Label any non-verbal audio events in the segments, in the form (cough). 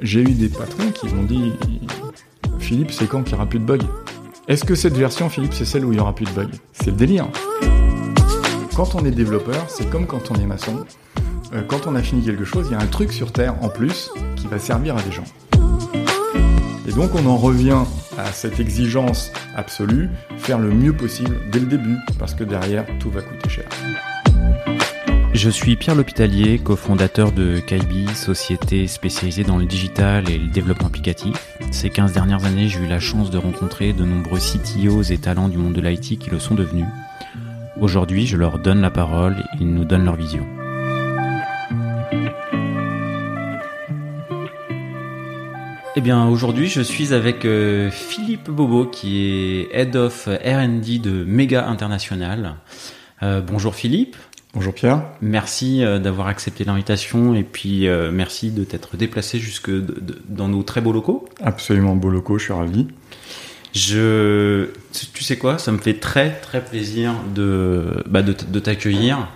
J'ai eu des patrons qui m'ont dit Philippe, c'est quand qu'il n'y aura plus de bugs? Est-ce que cette version, Philippe, c'est celle où il n'y aura plus de bugs? C'est le délire. Quand on est développeur, c'est comme quand on est maçon. Euh, quand on a fini quelque chose, il y a un truc sur Terre en plus qui va servir à des gens. Et donc on en revient à cette exigence absolue, faire le mieux possible dès le début, parce que derrière, tout va coûter cher. Je suis Pierre L'Hôpitalier, cofondateur de Kaibi, société spécialisée dans le digital et le développement applicatif. Ces 15 dernières années, j'ai eu la chance de rencontrer de nombreux CTOs et talents du monde de l'IT qui le sont devenus. Aujourd'hui, je leur donne la parole ils nous donnent leur vision. Eh bien, aujourd'hui, je suis avec euh, Philippe Bobo, qui est Head of R&D de Mega International. Euh, bonjour Philippe. Bonjour Pierre. Merci euh, d'avoir accepté l'invitation et puis euh, merci de t'être déplacé jusque dans nos très beaux locaux. Absolument beaux locaux, je suis ravi. Je, tu sais quoi, ça me fait très très plaisir de, bah, de, t'accueillir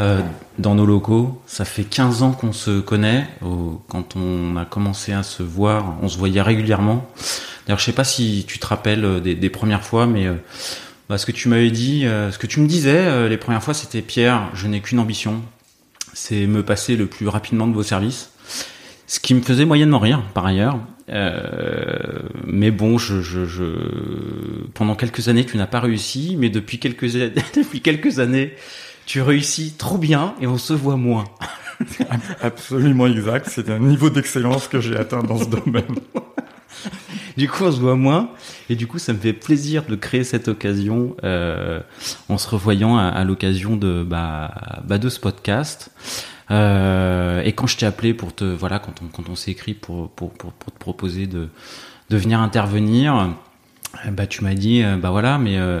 euh, dans nos locaux. Ça fait 15 ans qu'on se connaît. quand on a commencé à se voir, on se voyait régulièrement. D'ailleurs, je sais pas si tu te rappelles des, des premières fois, mais bah, ce que tu m'avais dit, euh, ce que tu me disais euh, les premières fois, c'était Pierre, je n'ai qu'une ambition, c'est me passer le plus rapidement de vos services. Ce qui me faisait moyennement rire, par ailleurs. Euh, mais bon, je, je, je, pendant quelques années, tu n'as pas réussi, mais depuis quelques, (laughs) depuis quelques années, tu réussis trop bien et on se voit moins. (laughs) Absolument exact. C'est un niveau d'excellence que j'ai atteint dans ce domaine. (laughs) du coup, on se voit moins. Et du coup, ça me fait plaisir de créer cette occasion euh, en se revoyant à, l'occasion de, bah, bah, de ce podcast. Euh, et quand je t'ai appelé pour te, voilà, quand on, quand on s'est écrit pour, pour, pour, te proposer de, de venir intervenir, bah, tu m'as dit, euh, bah voilà, mais euh,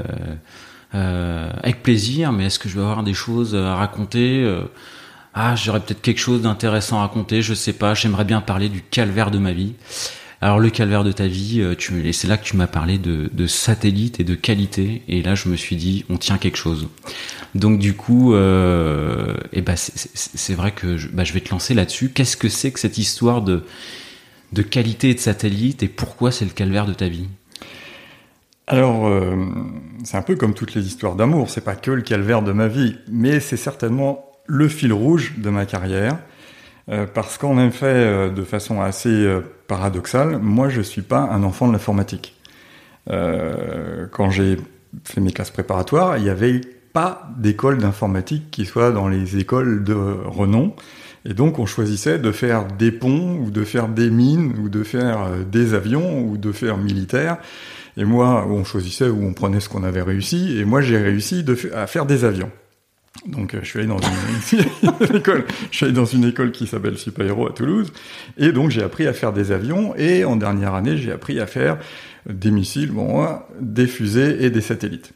euh, avec plaisir, mais est-ce que je vais avoir des choses à raconter euh, ah, j'aurais peut-être quelque chose d'intéressant à raconter, je sais pas, j'aimerais bien parler du calvaire de ma vie. Alors le calvaire de ta vie, euh, et c'est là que tu m'as parlé de, satellite et de qualité, et là je me suis dit, on tient quelque chose. Donc du coup, euh, eh ben c'est vrai que je, bah, je vais te lancer là-dessus. Qu'est-ce que c'est que cette histoire de, qualité et de satellite, et pourquoi c'est le calvaire de ta vie? Alors, euh, c'est un peu comme toutes les histoires d'amour, c'est pas que le calvaire de ma vie, mais c'est certainement le fil rouge de ma carrière. Parce qu'en effet, de façon assez euh, paradoxale, moi je suis pas un enfant de l'informatique. quand j'ai fait mes classes préparatoires, il n'y avait pas d'école d'informatique qui soit dans les écoles de renom. Et donc on choisissait de faire des ponts, ou de faire des mines, ou de faire des avions, ou de faire militaire. Et moi, on choisissait où on prenait ce qu'on avait réussi. Et moi, j'ai réussi à faire des avions. Donc, euh, je suis allé dans une, (laughs) école. Je suis allé dans une école qui s'appelle Super à Toulouse, et donc j'ai appris à faire des avions. Et en dernière année, j'ai appris à faire des missiles, bon, des fusées et des satellites.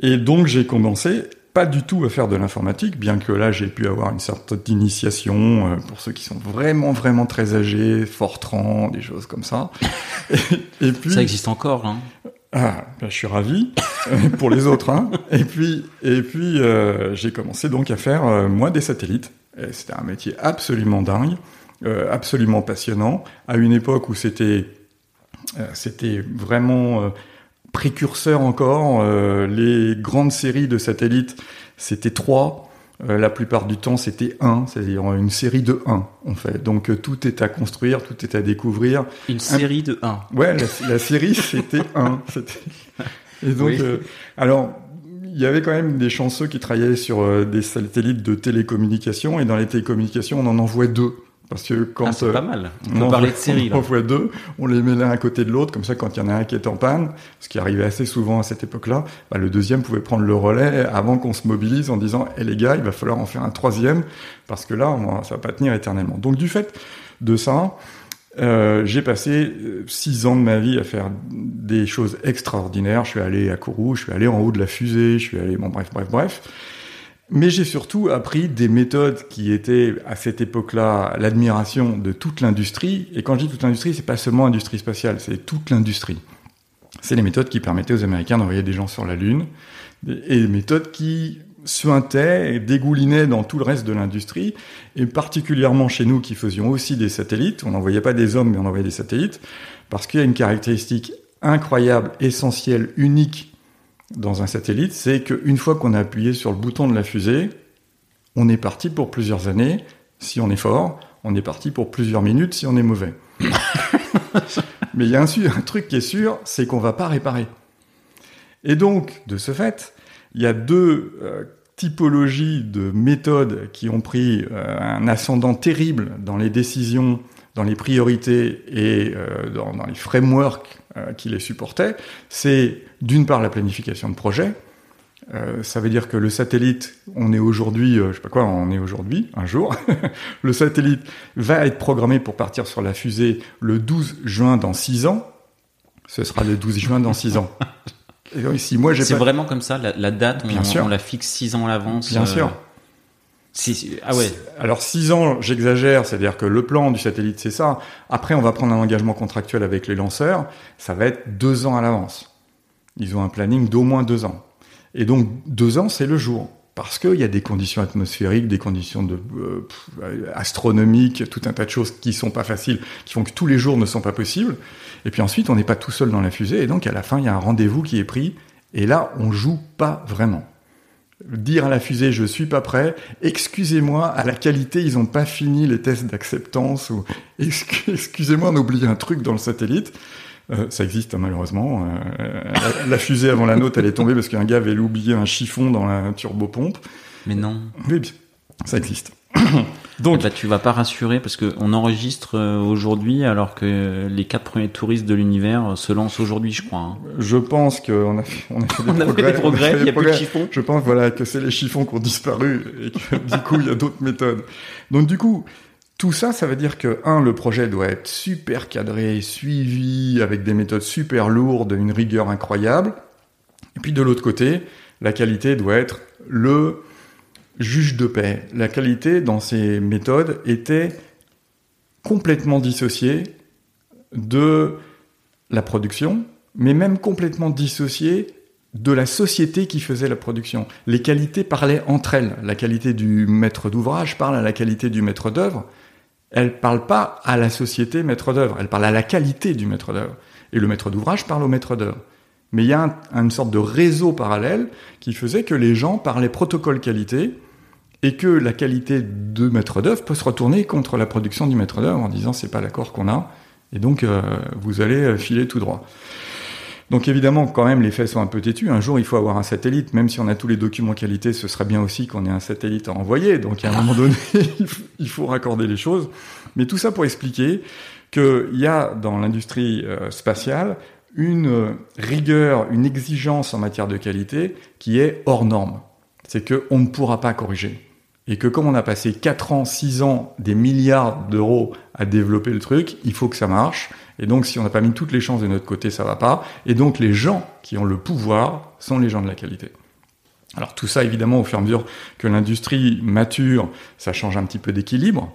Et donc j'ai commencé pas du tout à faire de l'informatique, bien que là j'ai pu avoir une sorte d'initiation euh, pour ceux qui sont vraiment vraiment très âgés, Fortran, des choses comme ça. (laughs) Et, puis ça existe encore, hein ah, ben, je suis ravi pour les autres. Hein. Et puis, et puis euh, j'ai commencé donc à faire euh, moi des satellites. C'était un métier absolument dingue, euh, absolument passionnant. À une époque où c'était euh, c'était vraiment euh, précurseur encore. les grandes séries de satellites, c'était trois. Euh, la plupart du temps, c'était un, c'est-à-dire une série de 1, en fait. Donc euh, tout est à construire, tout est à découvrir. Une série de 1. Ouais, la, série, c'était 1. (laughs) Et donc, euh, alors, il y avait quand même des chanceux qui travaillaient sur des satellites de télécommunications, et dans les télécommunications, on en envoie deux. Parce que quand ah, c'est pas mal. On, parler de série (laughs) On deux, on les met l'un à côté de l'autre, comme ça quand il y en a un qui est en panne, ce qui arrivait assez souvent à cette époque-là, bah, le deuxième pouvait prendre le relais avant qu'on se mobilise en disant "Eh les gars, il va falloir en faire un troisième parce que là, on, ça va pas tenir éternellement." Donc du fait de ça, euh, j'ai passé euh, six ans de ma vie à faire des choses extraordinaires. Je suis allé à Kourou, je suis allé en haut de la fusée, je suis allé bon bref bref bref. Mais j'ai surtout appris des méthodes qui étaient à cette époque-là l'admiration de toute l'industrie. Et quand je dis toute l'industrie, c'est pas seulement industrie spatiale, c'est toute l'industrie. C'est les méthodes qui permettaient aux Américains d'envoyer des gens sur la Lune, et des méthodes qui suintaient et dégoulinaient dans tout le reste de l'industrie, et particulièrement chez nous qui faisions aussi des satellites. On n'envoyait pas des hommes, mais on envoyait des satellites, parce qu'il y a une caractéristique incroyable, essentielle, unique dans un satellite, c'est qu'une fois qu'on a appuyé sur le bouton de la fusée, on est parti pour plusieurs années, si on est fort, on est parti pour plusieurs minutes si on est mauvais. (laughs) Mais il y a un, un, truc qui est sûr, c'est qu'on va pas réparer. Et donc, de ce fait, il y a deux euh, typologies de méthodes qui ont pris euh, un ascendant terrible dans les décisions, dans les priorités et euh, dans, dans, les frameworks qui les supportaient. C'est d'une part la planification de projet, euh, ça veut dire que le satellite, on est aujourd'hui, euh, je sais pas quoi, on est aujourd'hui, un jour, (laughs) le satellite va être programmé pour partir sur la fusée le 12 juin dans 6 ans. Ce sera le 12 juin dans 6 ans. (laughs) Et moi, C'est vraiment comme ça, la, date, on, on, la fixe 6 ans à l'avance. Bien sûr. Euh, ah ouais. Alors 6 ans, j'exagère, c'est-à-dire que le plan du satellite, c'est ça. Après, on va prendre un engagement contractuel avec les lanceurs, ça va être 2 ans à l'avance. Ils ont un planning d'au moins 2 ans. Et donc, deux ans, c'est le jour. Parce qu'il y a des conditions atmosphériques, des conditions de, euh, astronomiques, tout un tas de choses qui sont pas faciles, qui font que tous les jours ne sont pas possibles. Et puis ensuite, on n'est pas tout seul dans la fusée. Et donc, à la fin, il y a un rendez-vous qui est pris. Et là, on joue pas vraiment. Dire à la fusée, je suis pas prêt, excusez-moi, à la qualité, ils ont pas fini les tests d'acceptance, ou (laughs) excusez-moi, on a oublié un truc dans le satellite. Euh, ça existe malheureusement. Euh, la, fusée avant la nôtre, elle est tombée parce qu'un gars avait oublié un chiffon dans la turbopompe. Mais non. Oui, ça existe. (coughs) Donc, bah, tu vas pas rassurer parce que on enregistre euh, aujourd'hui alors que les quatre premiers touristes de l'univers se lancent aujourd'hui, je crois. Hein. Je pense qu'on a, fait, on a fait (laughs) des on progrès. A fait des progrès il y a plus de chiffons. Je pense voilà que c'est les chiffons qui ont disparu et que du coup il y a d'autres méthodes. Donc du coup, tout ça, ça veut dire que, un, le projet doit être super cadré, suivi, avec des méthodes super lourdes, une rigueur incroyable. Et puis de l'autre côté, la qualité doit être le juge de paix. La qualité, dans ces méthodes, était complètement dissociée de la production, mais même complètement dissociée de la société qui faisait la production. Les qualités parlaient entre elles. La qualité du maître d'ouvrage parle à la qualité du maître d'œuvre elle parle pas à la société maître d'œuvre, elle parle à la qualité du maître d'œuvre. Et le maître d'ouvrage parle au maître d'œuvre. Mais il y a une sorte de réseau parallèle qui faisait que les gens parlaient protocole qualité et que la qualité de maître d'œuvre peut se retourner contre la production du maître d'œuvre en disant c'est pas l'accord qu'on a et donc euh, vous allez filer tout droit. Donc évidemment, quand même, les faits sont un peu têtus. Un jour, il faut avoir un satellite. Même si on a tous les documents qualité, ce serait bien aussi qu'on ait un satellite à envoyer. Donc à un moment donné, (laughs) il faut raccorder les choses. Mais tout ça pour expliquer qu'il y a dans l'industrie euh, spatiale une rigueur, une exigence en matière de qualité qui est hors norme. C'est qu'on ne pourra pas corriger. Et que comme on a passé 4 ans, 6 ans, des milliards d'euros à développer le truc, il faut que ça marche. Et donc, si on n'a pas mis toutes les chances de notre côté, ça va pas. Et donc, les gens qui ont le pouvoir sont les gens de la qualité. Alors tout ça, évidemment, au fur et à mesure que l'industrie mature, ça change un petit peu d'équilibre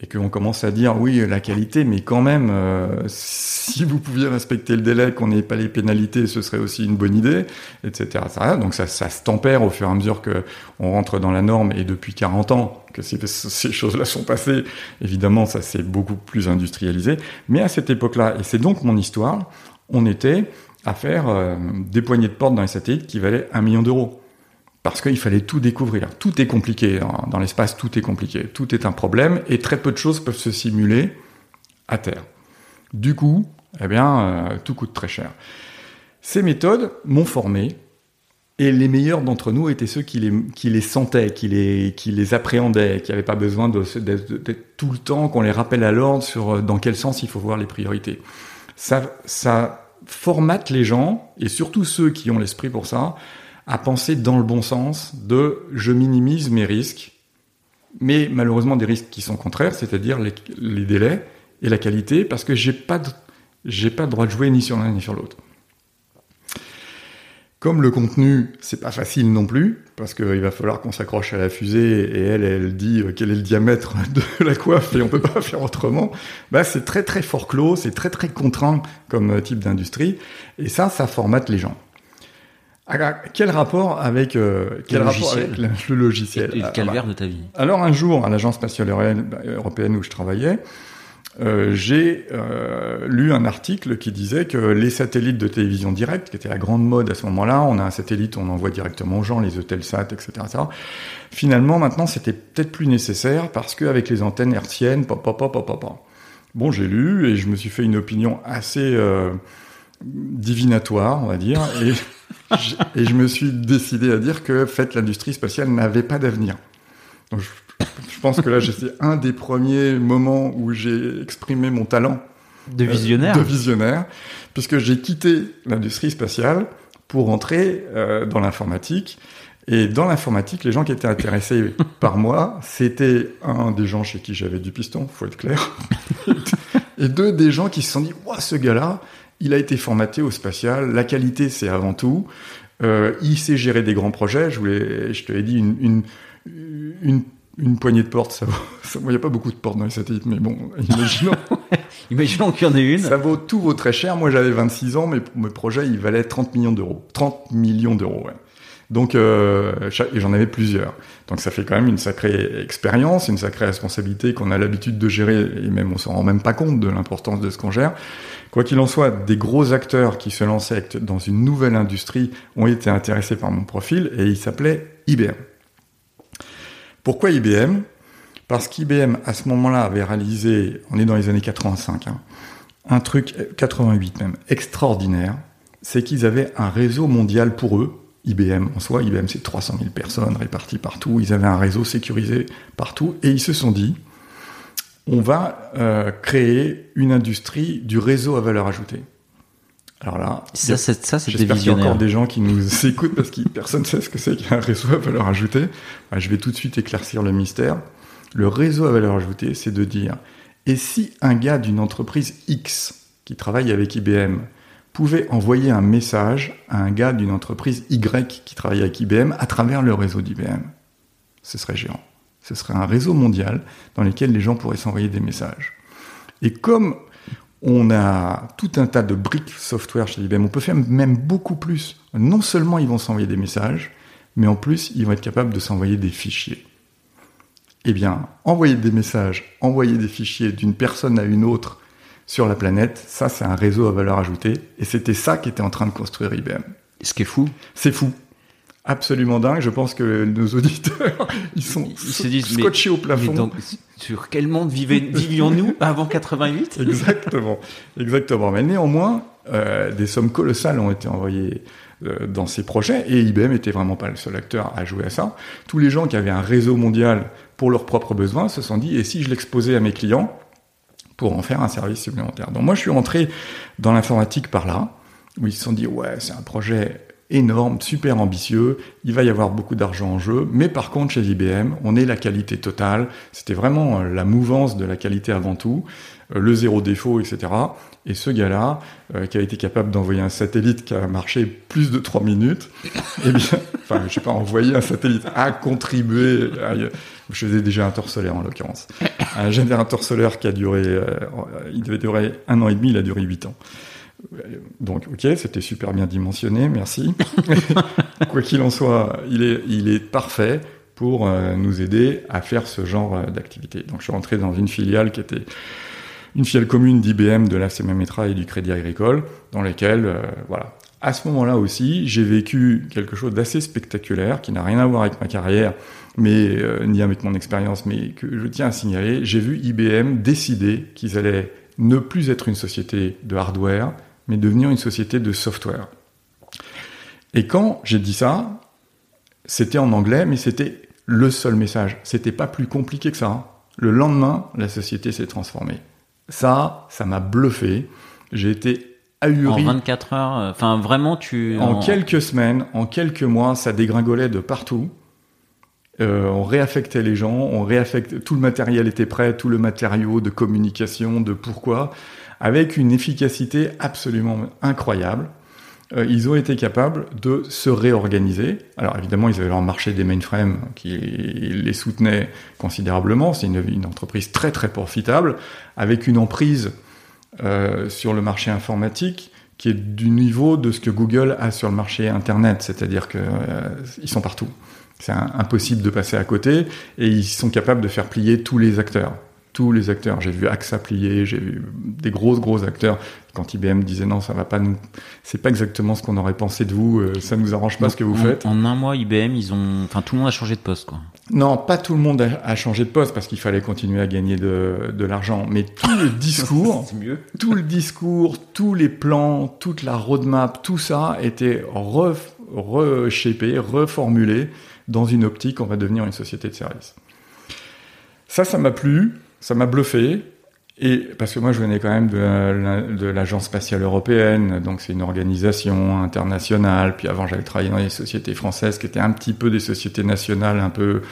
et qu'on commence à dire oui la qualité mais quand même euh, si vous pouviez respecter le délai qu'on n'ait pas les pénalités ce serait aussi une bonne idée etc donc ça, ça se tempère au fur et à mesure que on rentre dans la norme et depuis 40 ans que ces, choses-là sont passées. Évidemment ça s'est beaucoup plus industrialisé. Mais à cette époque-là et c'est donc mon histoire on était à faire euh, des poignées de porte dans les satellites qui valaient un million d'euros parce qu'il fallait tout découvrir. Tout est compliqué. Dans l'espace, tout est compliqué. Tout est un problème et très peu de choses peuvent se simuler à terre. Du coup, eh bien, euh, tout coûte très cher. Ces méthodes m'ont formé et les meilleurs d'entre nous étaient ceux qui les, sentaient, qui les, qui les appréhendaient, qui n'avaient pas besoin d'être tout le temps, qu'on les rappelle à l'ordre sur euh, dans quel sens il faut voir les priorités. Ça, ça formate les gens, et surtout ceux qui ont l'esprit pour ça, à penser dans le bon sens de je minimise mes risques, mais malheureusement des risques qui sont contraires, c'est-à-dire les, délais et la qualité, parce que j'ai pas j'ai pas le droit de jouer ni sur l'un ni sur l'autre. Comme le contenu, c'est pas facile non plus, parce qu'il va falloir qu'on s'accroche à la fusée et elle, elle dit euh, quel est le diamètre (laughs) de la coiffe et on peut pas (laughs) faire autrement. Bah, c'est très très fort clos, c'est très très contraint comme euh, type d'industrie, et ça, ça formate les gens. Alors, quel rapport avec euh, quel Le rapport logiciel. avec le, le logiciel? Et le Ah, calvaire bah. de ta vie. Alors un jour, à l'agence spatiale européenne où je travaillais, euh, j'ai euh, lu un article qui disait que les satellites de télévision directe, qui était la grande mode à ce moment-là, on a un satellite, on envoie directement aux gens, les Eutelsat, etc., etc. Finalement, maintenant, c'était peut-être plus nécessaire parce qu'avec les antennes hertziennes, pop, pop, pop, pop, pop. Bon, j'ai lu et je me suis fait une opinion assez euh, divinatoire, on va dire, et, et je me suis décidé à dire que, en fait, l'industrie spatiale n'avait pas d'avenir. Donc, je, je pense que là, c'est un des premiers moments où j'ai exprimé mon talent De visionnaire. euh, de visionnaire, puisque j'ai quitté l'industrie spatiale pour entrer euh, dans l'informatique. Et dans l'informatique, les gens qui étaient intéressés (laughs) par moi, c'était un des gens chez qui j'avais du piston, faut être clair, (laughs) et deux des gens qui se sont dit, Ouah, ce gars-là, il a été formaté au spatial, la qualité c'est avant tout, euh, il sait gérer des grands projets. Je, voulais, je te l'ai dit, une, une, une, une poignée de portes, ça vaut, (laughs) ça- il n'y a pas beaucoup de portes dans les satellites, mais bon, (laughs) imaginons. Imaginons qu'il y en ait une. Ça vaut tout vaut très cher. Moi, j'avais 26 ans, mais mes projets, ils valaient 30 millions d'euros. 30 millions d'euros, ouais. Donc, euh, et j'en avais plusieurs. Donc, ça fait quand même une sacrée expérience, une sacrée responsabilité qu'on a l'habitude de gérer, et même on s'en rend même pas compte de l'importance de ce qu'on gère. Quoi qu'il en soit, des gros acteurs qui se lançaient dans une nouvelle industrie ont été intéressés par mon profil, et il s'appelait IBM. Pourquoi IBM Parce qu'IBM, à ce moment-là, avait réalisé, on est dans les années 85, hein, un truc, euh, 88 même, extraordinaire, c'est qu'ils avaient un réseau mondial pour eux. IBM en soi, IBM c'est 300 000 personnes réparties partout, ils avaient un réseau sécurisé partout, et ils se sont dit, on va euh, créer une industrie du réseau à valeur ajoutée. Alors là, Ça, c'est ça, c'est J'espère qu'il y a encore des gens qui nous (laughs) écoutent parce que personne ne sait ce que c'est qu'un réseau à valeur ajoutée. Bah, je vais tout de suite éclaircir le mystère. Le réseau à valeur ajoutée, c'est de dire, et si un gars d'une entreprise X qui travaille avec IBM pouvait envoyer un message à un gars d'une entreprise Y qui travaille avec IBM à travers le réseau d'IBM Ce serait géant. Ce serait un réseau mondial dans lequel les gens pourraient s'envoyer des messages. Et comme on a tout un tas de briques software chez IBM. On peut faire même beaucoup plus. Non seulement ils vont s'envoyer des messages, mais en plus, ils vont être capables de s'envoyer des fichiers. Eh bien, envoyer des messages, envoyer des fichiers d'une personne à une autre sur la planète, ça, c'est un réseau à valeur ajoutée. Et c'était ça qu'était en train de construire IBM. Ce qui est fou. C'est fou. Absolument dingue. Je pense que nos auditeurs, (laughs) ils sont Ils se disent, mais- scotchés au plafond. sur quel monde vivions-nous (laughs) avant 88 Exactement, exactement. Mais néanmoins, euh, des sommes colossales ont été envoyées euh, dans ces projets et IBM était vraiment pas le seul acteur à jouer à ça. Tous les gens qui avaient un réseau mondial pour leurs propres besoins se sont dit et si je l'exposais à mes clients pour en faire un service supplémentaire? Donc moi, je suis rentré dans l'informatique par là où ils se sont dit ouais, c'est un projet énorme, super ambitieux, il va y avoir beaucoup d'argent en jeu, mais par contre chez IBM, on est la qualité totale, c'était vraiment euh, la mouvance de la qualité avant tout, euh, le zéro défaut, etc. Et ce gars-là, euh, qui a été capable d'envoyer un satellite qui a marché plus de trois minutes, (laughs) eh bien, enfin, je sais pas, envoyer un satellite a contribué, à- je faisais déjà un tour solaire en l'occurrence, un générateur solaire qui a duré, euh, il devait durer un an et demi, il a duré huit ans. Donc, ok, c'était super bien dimensionné, merci. (laughs) Quoi qu'il en soit, il est, parfait pour euh, nous aider à faire ce genre euh, d'activité. Donc, je suis rentré dans une filiale qui était une filiale commune d'IBM, de la Metra et du Crédit Agricole, dans lesquelles, euh, voilà. À ce moment-là aussi, j'ai vécu quelque chose d'assez spectaculaire, qui n'a rien à voir avec ma carrière, mais euh, ni avec mon expérience, mais que je tiens à signaler. J'ai vu IBM décider qu'ils allaient ne plus être une société de hardware, mais devenir une société de software. Et quand j'ai dit ça, c'était en anglais, mais c'était le seul message. C'était pas plus compliqué que ça. Le lendemain, la société s'est transformée. Ça, ça m'a bluffé. J'ai été En ahuri. 24 heures, euh, enfin vraiment tu... En quelques semaines, en quelques mois, ça dégringolait de partout. Euh, on réaffectait les gens, on réaffectait, tout le matériel était prêt, tout le matériau de communication, de pourquoi, avec une efficacité absolument incroyable. euh, ils ont été capables de se réorganiser. Alors évidemment, ils avaient leur marché des mainframes qui les soutenait considérablement. C'est une, entreprise très très profitable, avec une emprise euh, sur le marché informatique qui est du niveau de ce que Google a sur le marché Internet, c'est-à-dire qu'ils euh, sont partout. C'est impossible de passer à côté et ils sont capables de faire plier tous les acteurs tous les acteurs. J'ai vu AXA plier, j'ai vu des gros gros acteurs. Quand IBM disait non, ça va pas nous, c'est pas exactement ce qu'on aurait pensé de vous, euh, ça nous arrange pas ce que vous faites. En un mois, IBM, ils ont, enfin tout le monde a changé de poste quoi. Non, pas tout le monde a, changé de poste parce qu'il fallait continuer à gagner de, de l'argent, mais tout le (laughs) discours, mieux. tout le discours, tous les plans, toute la roadmap, tout ça était reshapé, reformulé dans une optique, on va devenir une société de service. Ça, ça m'a plu ça m'a bluffé. Et parce que moi, je venais quand même de l'Agence spatiale européenne, donc c'est une organisation internationale. Puis avant, j'avais travaillé dans les sociétés françaises qui étaient un petit peu des sociétés nationales, un peu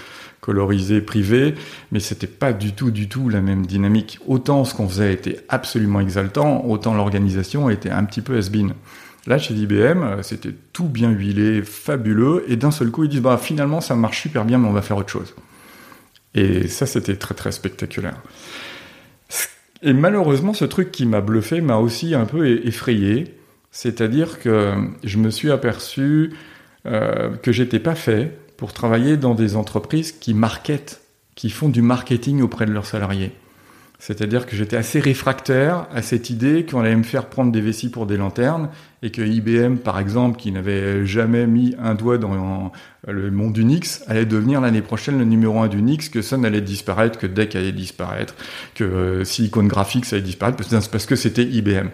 colorisées, privées, mais c'était pas du tout, du tout la même dynamique. Autant ce qu'on faisait était absolument exaltant, autant l'organisation était un petit peu has-been. Là, chez IBM, c'était tout bien huilé, fabuleux, et d'un seul coup, ils disent, bah, finalement, ça marche super bien, mais on va faire autre chose. Et ça, c'était très très spectaculaire. Et malheureusement, ce truc qui m'a bluffé m'a aussi un peu effrayé. C'est-à-dire que je me suis aperçu euh, que j'étais pas fait pour travailler dans des entreprises qui marketent, qui font du marketing auprès de leurs salariés. C'est-à-dire que j'étais assez réfractaire à cette idée qu'on allait me faire prendre des vessies pour des lanternes et que IBM, par exemple, qui n'avait jamais mis un doigt dans le monde Unix, allait devenir l'année prochaine le numéro un d'Unix, que Sun allait disparaître, que DEC allait disparaître, que Silicon Graphics allait disparaître, parce que c'était IBM.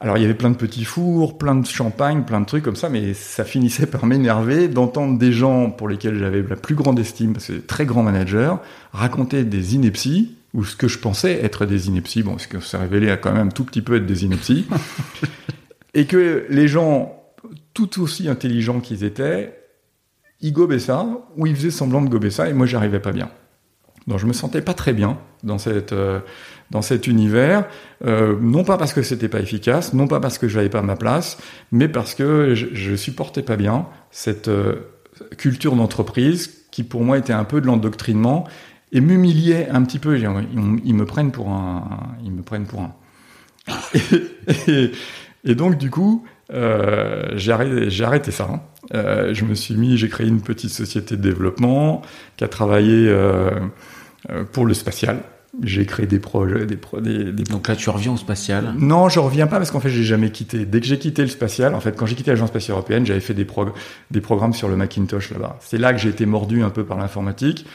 Alors il y avait plein de petits fours, plein de champagne, plein de trucs comme ça, mais ça finissait par m'énerver d'entendre des gens pour lesquels j'avais la plus grande estime, parce que très grands managers, raconter des inepties ou ce que je pensais être des inepties, bon, ce que s'est révélé à quand même tout petit peu être des inepties, (laughs) et que les gens, tout aussi intelligents qu'ils étaient, ils gobaient ça, ou ils faisaient semblant de gober ça, et moi j'arrivais pas bien. Donc je me sentais pas très bien dans cette euh, dans cet univers, euh, non pas parce que c'était pas efficace, non pas parce que je n'avais pas ma place, mais parce que je, je supportais pas bien cette euh, culture d'entreprise qui pour moi était un peu de l'endoctrinement et m'humiliait un petit peu. Ils, me prennent pour un, ils me prennent pour un. (laughs) et, donc du coup, euh, j'ai arrêté, arrêté, ça. Hein. Euh, je me suis mis, j'ai créé une petite société de développement qui a travaillé euh, euh pour le spatial. J'ai créé des projets, des, pro, des, des, Donc là, tu reviens au spatial Non, je reviens pas parce qu'en fait, j'ai jamais quitté. Dès que j'ai quitté le spatial, en fait, quand j'ai quitté l'agence spatiale européenne, j'avais fait des, des programmes sur le Macintosh là-bas. C'est là que j'ai été mordu un peu par l'informatique.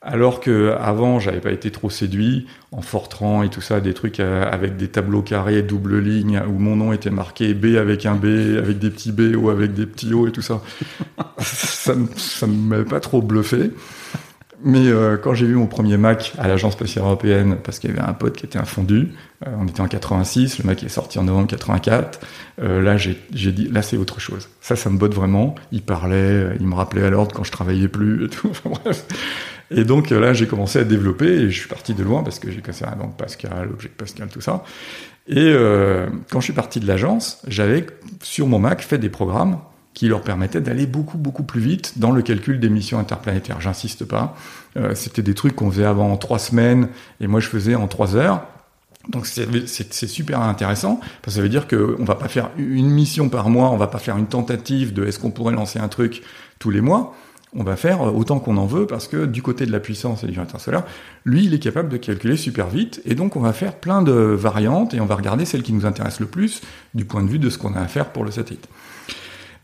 Alors que avant, j'avais pas été trop séduit en Fortran et tout ça, des trucs euh, avec des tableaux carrés, double ligne, où mon nom était marqué B avec un B, avec des petits B ou avec des petits O et tout ça. (laughs) ça, ça m'avait pas trop bluffé. Mais euh, quand j'ai vu mon premier Mac à l'agence spatiale européenne, parce qu'il y avait un pote qui était un fondu, euh, on était en 86, le Mac est sorti en novembre 84, là j'ai dit, là c'est autre chose. Ça, ça me botte vraiment. Il parlait, il me rappelait à l'ordre quand je travaillais plus et tout. (laughs) Et donc là, j'ai commencé à développer et je suis parti de loin parce que j'ai cassé un donc Pascal, Object Pascal, tout ça. Et euh, quand je suis parti de l'agence, j'avais sur mon Mac fait des programmes qui leur permettaient d'aller beaucoup beaucoup plus vite dans le calcul des missions interplanétaires. J'insiste pas. Euh, C'était des trucs qu'on faisait avant en trois semaines et moi je faisais en trois heures. Donc c'est super intéressant parce que ça veut dire qu'on va pas faire une mission par mois, on va pas faire une tentative de est-ce qu'on pourrait lancer un truc tous les mois on va faire autant qu'on en veut parce que du côté de la puissance et du générateur solaire, lui, il est capable de calculer super vite et donc on va faire plein de variantes et on va regarder celle qui nous intéresse le plus du point de vue de ce qu'on a à faire pour le satellite.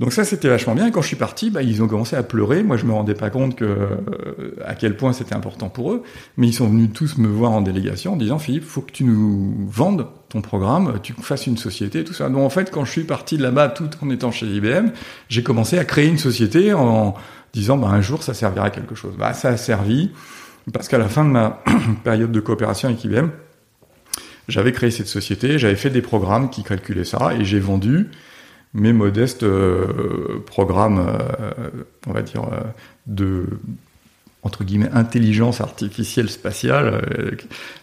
Donc ça, c'était vachement bien. Quand je suis parti, bah, ils ont commencé à pleurer. Moi, je me rendais pas compte que euh, à quel point c'était important pour eux. Mais ils sont venus tous me voir en délégation en disant, Philippe, faut que tu nous vendes ton programme, tu fasses une société, tout ça. Donc en fait, quand je suis parti de là-bas, tout en étant chez IBM, j'ai commencé à créer une société en disant bah, un jour ça servira à quelque chose. Bah, ça a servi parce qu'à la fin de ma (clears throat) période de coopération avec IBM, j'avais créé cette société, j'avais fait des programmes qui calculaient ça et j'ai vendu mes modestes euh, programmes, euh, on va dire, euh, de entre guillemets intelligence artificielle spatiale,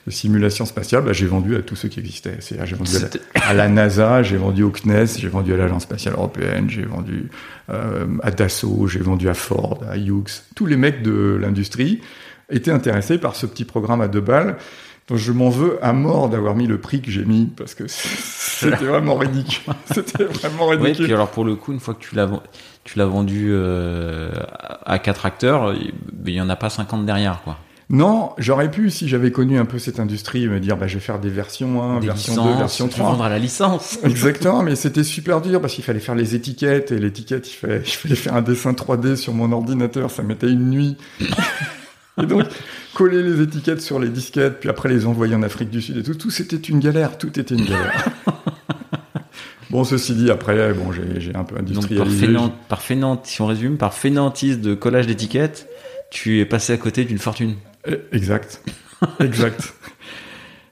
de simulation spatiale, bah, j'ai vendu à tous ceux qui existaient. J'ai vendu à la, à la, NASA, j'ai vendu au CNES, j'ai vendu à l'Agence spatiale européenne, j'ai vendu euh, à Dassault, j'ai vendu à Ford, à Hughes. Tous les mecs de l'industrie étaient intéressés par ce petit programme à deux balles. Donc je m'en veux à mort d'avoir mis le prix que j'ai mis parce que (laughs) c'était vraiment ridicule. (laughs) C'était vraiment ridicule. Oui, puis alors pour le coup, une fois que tu l'as tu l'as vendu euh, à quatre acteurs, il y en a pas 50 derrière, quoi. Non, j'aurais pu, si j'avais connu un peu cette industrie, me dire, bah, je vais faire des versions 1, des version licences, 2, version 3. vendre à la licence. (laughs) Exactement, mais c'était super dur parce qu'il fallait faire les étiquettes et l'étiquette, il fallait, il fallait faire un dessin 3D sur mon ordinateur, ça mettait une nuit. Et donc, coller les étiquettes sur les disquettes, puis après les envoyer en Afrique du Sud et tout, tout c'était une galère, tout était une galère. (laughs) Bon, ceci dit, après, bon, j'ai un peu industrialisé. Donc, par, fainéant, si on résume, par fainéantise de collage d'étiquettes, tu es passé à côté d'une fortune. Eh, exact. exact.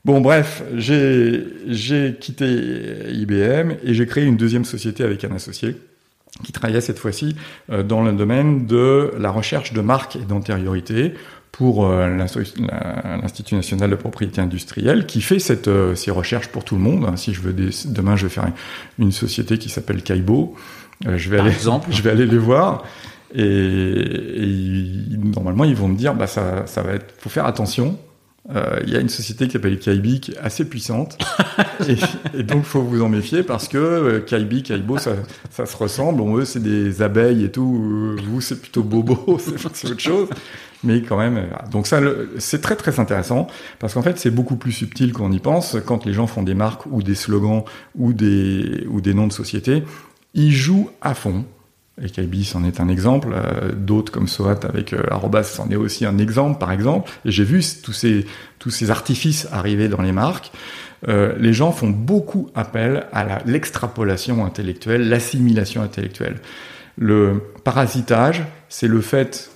Bon, bref, j'ai quitté IBM et j'ai créé une deuxième société avec un associé qui travaillait cette fois-ci euh, dans le domaine de la recherche de marques et d'antériorité pour euh, l'Institut national de propriété industrielle qui fait cette, euh, ces recherches pour tout le monde. Si je veux demain, je vais faire une société qui s'appelle Kaibo. Euh, je vais Par aller, exemple. (laughs) je vais aller les voir. Et, et, normalement, ils vont me dire, bah ça, ça va être, faut faire attention. Il y a une société qui s'appelle Kaibi qui est assez puissante (laughs) et, et, donc faut vous en méfier parce que Kaibi, Kaibo, ça, ça se ressemble. Bon, eux c'est des abeilles et tout. Vous c'est plutôt bobo, (laughs) c'est autre chose mais quand même. Donc ça, c'est très très intéressant parce qu'en fait, c'est beaucoup plus subtil qu'on y pense. Quand les gens font des marques ou des slogans ou des ou des noms de société, ils jouent à fond. Et Kaibis en est un exemple. Euh, d'autres comme Soat avec euh, Arrobas en est aussi un exemple, par exemple. Et j'ai vu tous ces tous ces artifices arriver dans les marques. Euh, les gens font beaucoup appel à l'extrapolation intellectuelle, l'assimilation intellectuelle. Le parasitage, c'est le fait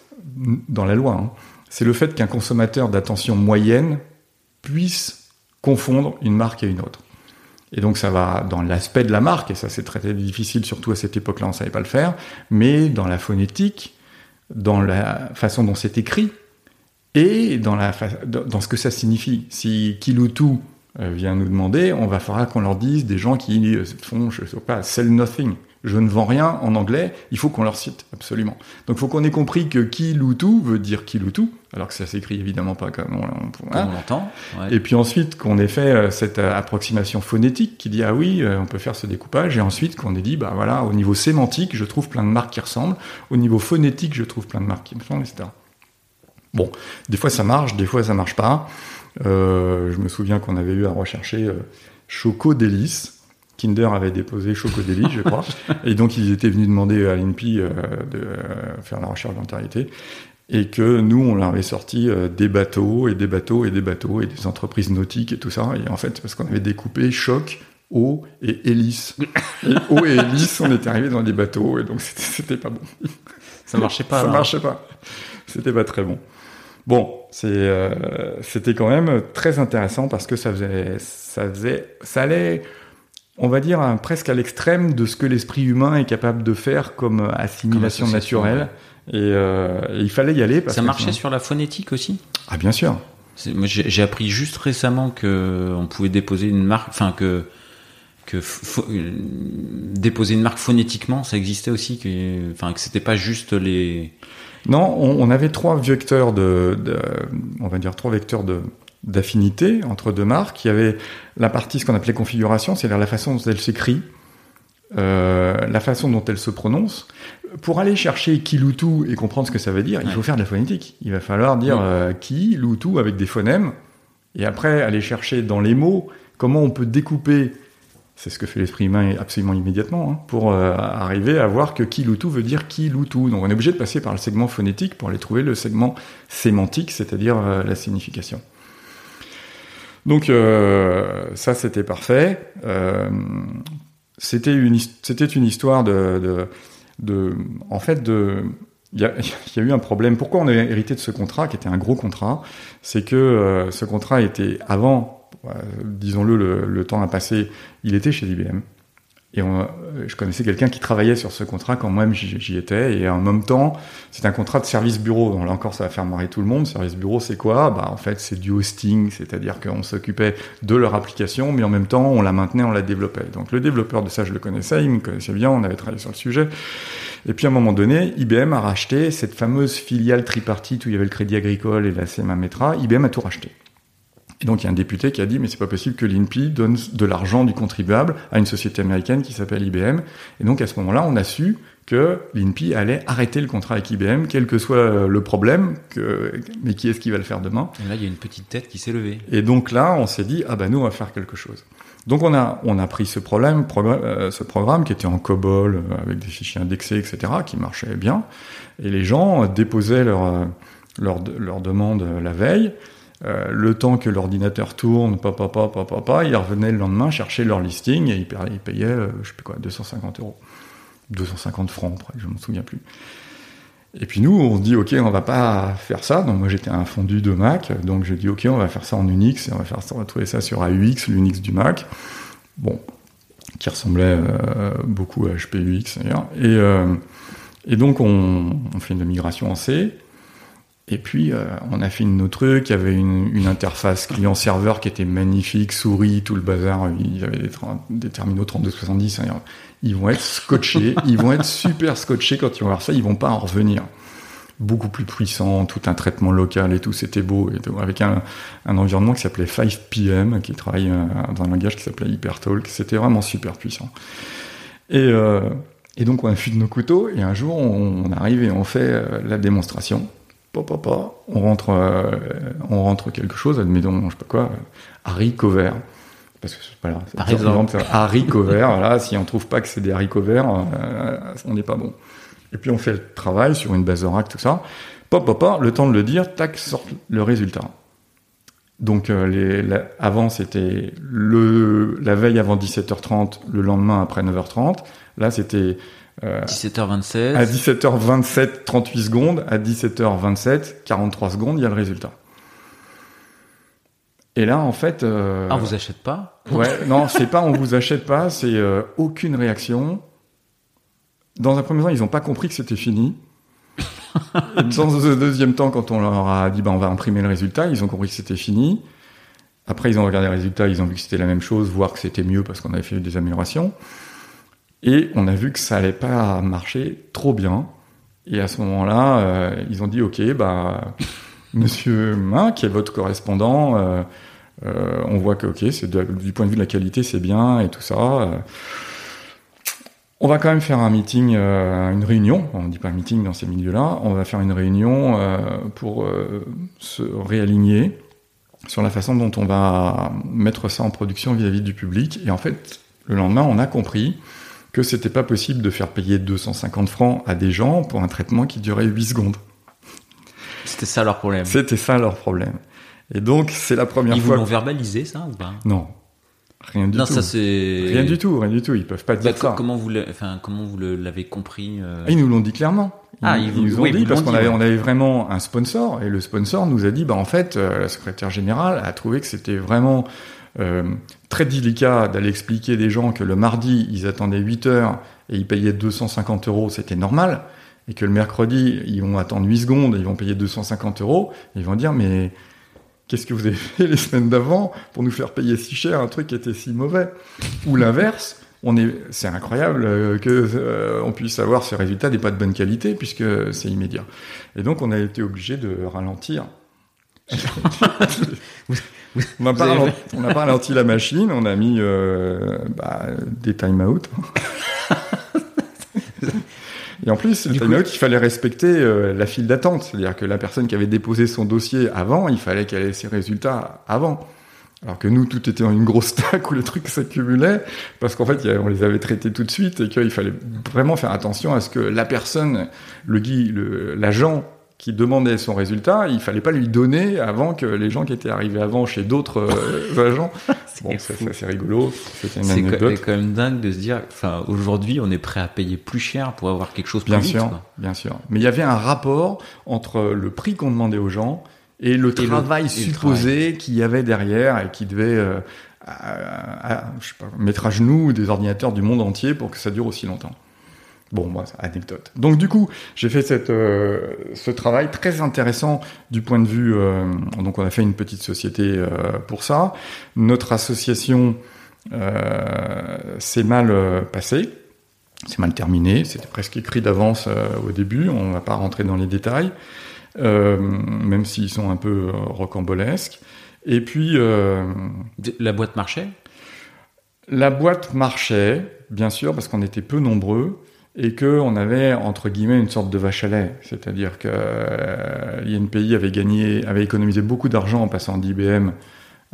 dans la loi, hein, c'est le fait qu'un consommateur d'attention moyenne puisse confondre une marque et une autre. Et donc ça va dans l'aspect de la marque, et ça c'est très, difficile, surtout à cette époque-là, on ne savait pas le faire, mais dans la phonétique, dans la façon dont c'est écrit, et dans, la, dans ce que ça signifie. Si Kiloutou euh, vient nous demander, on va falloir qu'on leur dise des gens qui euh, font, je sais pas, sell nothing je ne vends rien en anglais, il faut qu'on leur cite, absolument. Donc il faut qu'on ait compris que Kiloutou veut dire Kiloutou, alors que ça s'écrit évidemment pas comme on, hein. l'entend. Ouais. Et puis ensuite qu'on ait fait euh, cette euh, approximation phonétique qui dit ah oui, euh, on peut faire ce découpage, et ensuite qu'on ait dit bah voilà, au niveau sémantique, je trouve plein de marques qui ressemblent, au niveau phonétique, je trouve plein de marques qui me ressemblent, etc. Bon, des fois ça marche, des fois ça marche pas. Euh, je me souviens qu'on avait eu à rechercher euh, Choco Délice Kinder avait déposé Chocodélie, je crois. (laughs) et donc, ils étaient venus demander à l'INPI euh, de euh, faire la recherche d'antériorité. Et que nous, on leur avait sorti euh, des bateaux et des bateaux et des bateaux et des entreprises nautiques et tout ça. Et en fait, parce qu'on avait découpé choc, eau et hélice. (laughs) Et eau et hélice, on était arrivé dans des bateaux et donc c'était pas bon. Ça marchait pas. Ça marchait pas. C'était pas très bon. Bon, c'était quand même très intéressant parce que ça faisait, ça faisait, ça allait on va dire hein, presque à l'extrême de ce que l'esprit humain est capable de faire comme euh, assimilation comme naturelle. Et, euh, et, il fallait y aller. Parce ça marchait sur la phonétique aussi? Ah bien sûr. J'ai appris juste récemment que on pouvait déposer une marque, enfin que que déposer une marque phonétiquement, ça existait aussi, que, enfin que c'était pas juste les. Non, on, on avait trois vecteurs de, de, on va dire trois vecteurs de d'affinité entre deux marques. Il y avait la partie ce qu'on appelait configuration, c'est-à-dire la façon dont elle s'écrit, euh, la façon dont elle se prononce. Pour aller chercher qui loutou et comprendre ce que ça veut dire, il faut faire de la phonétique. Il va falloir dire euh, qui, loutou avec des phonèmes, et après aller chercher dans les mots comment on peut découper. C'est ce que fait l'esprit humain absolument immédiatement, hein, pour euh, arriver à voir que qui loutou veut dire qui loutou. Donc on est obligé de passer par le segment phonétique pour aller trouver le segment sémantique, c'est-à-dire la signification. Donc euh, ça c'était parfait. Euh, c'était une histoire de, de, en fait de il y, a, (laughs) il y, a, eu un problème. Pourquoi on a hérité de ce contrat qui était un gros contrat? C'est que euh, ce contrat était avant, disons-le, le, le, temps a passé. Il était chez IBM. Et on, je connaissais quelqu'un qui travaillait sur ce contrat quand moi j'y étais. Et en même temps, c'est un contrat de service bureau. Donc là encore, ça va faire marrer tout le monde. Service bureau, c'est quoi? Bah en fait, c'est du hosting, c'est-à-dire qu'on s'occupait de leur application, mais en même temps, on la maintenait, on la développait. Donc le développeur de ça, je le connaissais, il me connaissait bien, on avait travaillé sur le sujet. Et puis à un moment donné, IBM a racheté cette fameuse filiale tripartite où il y avait le Crédit Agricole et la CMA Metra. IBM a tout racheté. Et donc il y a un député qui a dit mais c'est pas possible que l'INPI donne de l'argent du contribuable à une société américaine qui s'appelle IBM. Et donc à ce moment-là, on a su que l'INPI allait arrêter le contrat avec IBM, quel que soit le problème, que, mais qui est-ce qui va le faire demain Et là, il y a une petite tête qui s'est levée. Et donc là, on s'est dit, ah bah nous, on va faire quelque chose. Donc on a, on a pris ce, problème, euh, ce programme qui était en COBOL, euh, avec des fichiers indexés, etc., qui marchait bien, et les gens déposaient leur, euh, leur, leur demande la veille, euh, le temps que l'ordinateur tourne, papa, papa, papa, ils revenaient le lendemain chercher leur listing et ils payaient, euh, je sais plus quoi, 250 euros. 250 francs, je me souviens plus. Et puis nous, on se dit, ok, on va pas faire ça. Donc moi, j'étais un fondu de Mac, donc j'ai dit, ok, on va faire ça en Unix, et on va faire ça, on va trouver ça sur AUX, l'Unix du Mac. Bon, qui ressemblait euh, beaucoup à HPUX d'ailleurs. Et, et donc, on, on fait une migration en C. Et puis, euh, on a fait une autre truc, il y avait une, une interface client-serveur qui était magnifique, souris, tout le bazar, il y avait des, des terminaux 3270, hein, ils vont être scotchés, (laughs) ils vont être super scotchés quand ils vont voir ça, ils vont pas en revenir. Beaucoup plus puissant, tout un traitement local et tout, c'était beau, et tout, avec un, un, environnement qui s'appelait 5PM, qui travaille euh, dans un langage qui s'appelait HyperTalk, c'était vraiment super puissant. Et, euh, et donc on a fui de nos couteaux, et un jour on, on arrive et on fait la démonstration on rentre, euh, on rentre quelque chose, admettons, je sais pas quoi, haricot vert. Parce que voilà, Par exemple, haricot vert, voilà, si on trouve pas que c'est des haricots verts, euh, on n'est pas bon. Et puis on fait le travail sur une base oracle, tout ça. Pop, pop, pop, le temps de le dire, tac, sort le résultat. Donc euh, les, la, avant c'était le la veille avant 17h30, le lendemain après 9h30. Là c'était 17h27. Euh, à 17h27, 38 secondes. À 17h27, 43 secondes, il y a le résultat. Et là, en fait. Euh, ah, on vous achète pas? Ouais, non, c'est pas on vous achète pas, c'est euh, aucune réaction. Dans un premier temps, ils n'ont pas compris que c'était fini. Et (laughs) dans un deuxième temps, quand on leur a dit bah, on va imprimer le résultat, ils ont compris que c'était fini. Après, ils ont regardé le résultat, ils ont vu que c'était la même chose, voire que c'était mieux parce qu'on avait fait des améliorations. Et on a vu que ça allait pas marcher trop bien. Et à ce moment-là, euh, ils ont dit OK, bah (laughs) Monsieur Main, qui est votre correspondant, euh, euh, on voit que ok, du point de vue de la qualité, c'est bien et tout ça. On va quand même faire un meeting, une réunion. On dit pas un meeting dans ces milieux-là. On va faire une réunion pour se réaligner sur la façon dont on va mettre ça en production vis-à-vis -vis du public. Et en fait, le lendemain, on a compris que c'était pas possible de faire payer 250 francs à des gens pour un traitement qui durait 8 secondes. C'était ça leur problème. C'était ça leur problème. Et donc, c'est la première Ils fois. Ils vous l'ont verbalisé, ça, ou pas? Non. Rien du non, tout. ça c'est. Rien du tout, rien du tout. Ils peuvent pas dire bah, ça. Comment vous, enfin, comment vous l'avez compris euh... Ah, Ils nous l'ont dit clairement. Ils, ah, ils, vous, ils nous ont oui, dit parce qu'on avait, ouais. on avait vraiment un sponsor et le sponsor nous a dit, bah en fait, euh, la secrétaire générale a trouvé que c'était vraiment euh, très délicat d'aller expliquer des gens que le mardi ils attendaient 8 heures et ils payaient 250 euros, c'était normal, et que le mercredi ils vont attendre 8 secondes et ils vont payer 250 euros, et ils vont dire mais qu'est-ce que vous avez fait les semaines d'avant pour nous faire payer si cher un truc qui était si mauvais? Ou l'inverse, on est, c'est incroyable que euh, on puisse avoir ce résultat n'est pas de bonne qualité puisque c'est immédiat. Et donc on a été obligé de ralentir. (laughs) (laughs) on n'a pas, ralenti, on n'a pas ralenti la machine, on a mis euh, bah, des time-out. Et en plus, le time-out, il fallait respecter euh, la file d'attente. C'est-à-dire que la personne qui avait déposé son dossier avant, il fallait qu'elle ait ses résultats avant. Alors que nous, tout était dans une grosse stack où les trucs s'accumulaient, parce qu'en fait, on les avait traités tout de suite et qu'il fallait vraiment faire attention à ce que la personne, le guide, l'agent qui demandait son résultat, il fallait pas lui donner avant que les gens qui étaient arrivés avant chez d'autres euh, (laughs) agents. bon, c'est rigolo. C'était une anecdote. C'est quand même dingue de se dire, enfin, aujourd'hui, on est prêt à payer plus cher pour avoir quelque chose plus bien vite. Sûr, quoi. bien sûr. Mais il y avait un rapport entre le prix qu'on demandait aux gens et le Et travail le- supposé qu'il y avait derrière et qui devait euh, à, je sais pas, mettre à genoux des ordinateurs du monde entier pour que ça dure aussi longtemps. Bon, moi, bah, anecdote. Donc du coup, j'ai fait cette, euh, ce travail très intéressant du point de vue. Euh, donc on a fait une petite société euh, pour ça. Notre association s'est mal passée, c'est mal terminé. C'était presque écrit d'avance au début. On ne va pas rentrer dans les détails, même s'ils sont un peu rocambolesques. Et puis la boîte marchait? La boîte marchait, bien sûr, parce qu'on était peu nombreux et que on avait entre guillemets une sorte de vache à lait, c'est-à-dire que euh, l'INPI avait gagné, avait économisé beaucoup d'argent en passant d'IBM euh,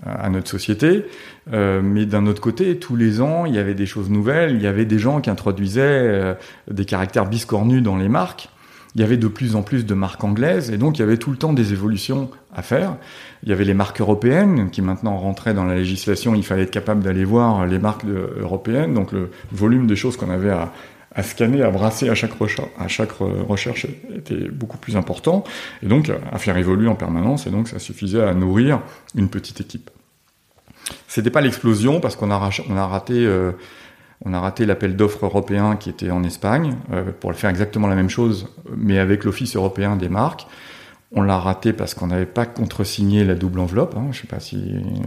à notre société, euh, mais d'un autre côté, tous les ans, il y avait des choses nouvelles, il y avait des gens qui introduisaient des caractères biscornus dans les marques, il y avait de plus en plus de marques anglaises, et donc il y avait tout le temps des évolutions à faire. Il y avait les marques européennes qui maintenant rentraient dans la législation, il fallait être capable d'aller voir les marques européennes, donc le volume des choses qu'on avait à, à scanner, à brasser à chaque, recherche, était beaucoup plus important, et donc à faire évoluer en permanence, et donc ça suffisait à nourrir une petite équipe. C'était pas l'explosion parce qu'on a, raté, euh, raté l'appel d'offres européen qui était en Espagne euh, pour faire exactement la même chose, mais avec l'Office européen des marques. On l'a raté parce qu'on n'avait pas contresigné la double enveloppe. Hein. Je sais pas si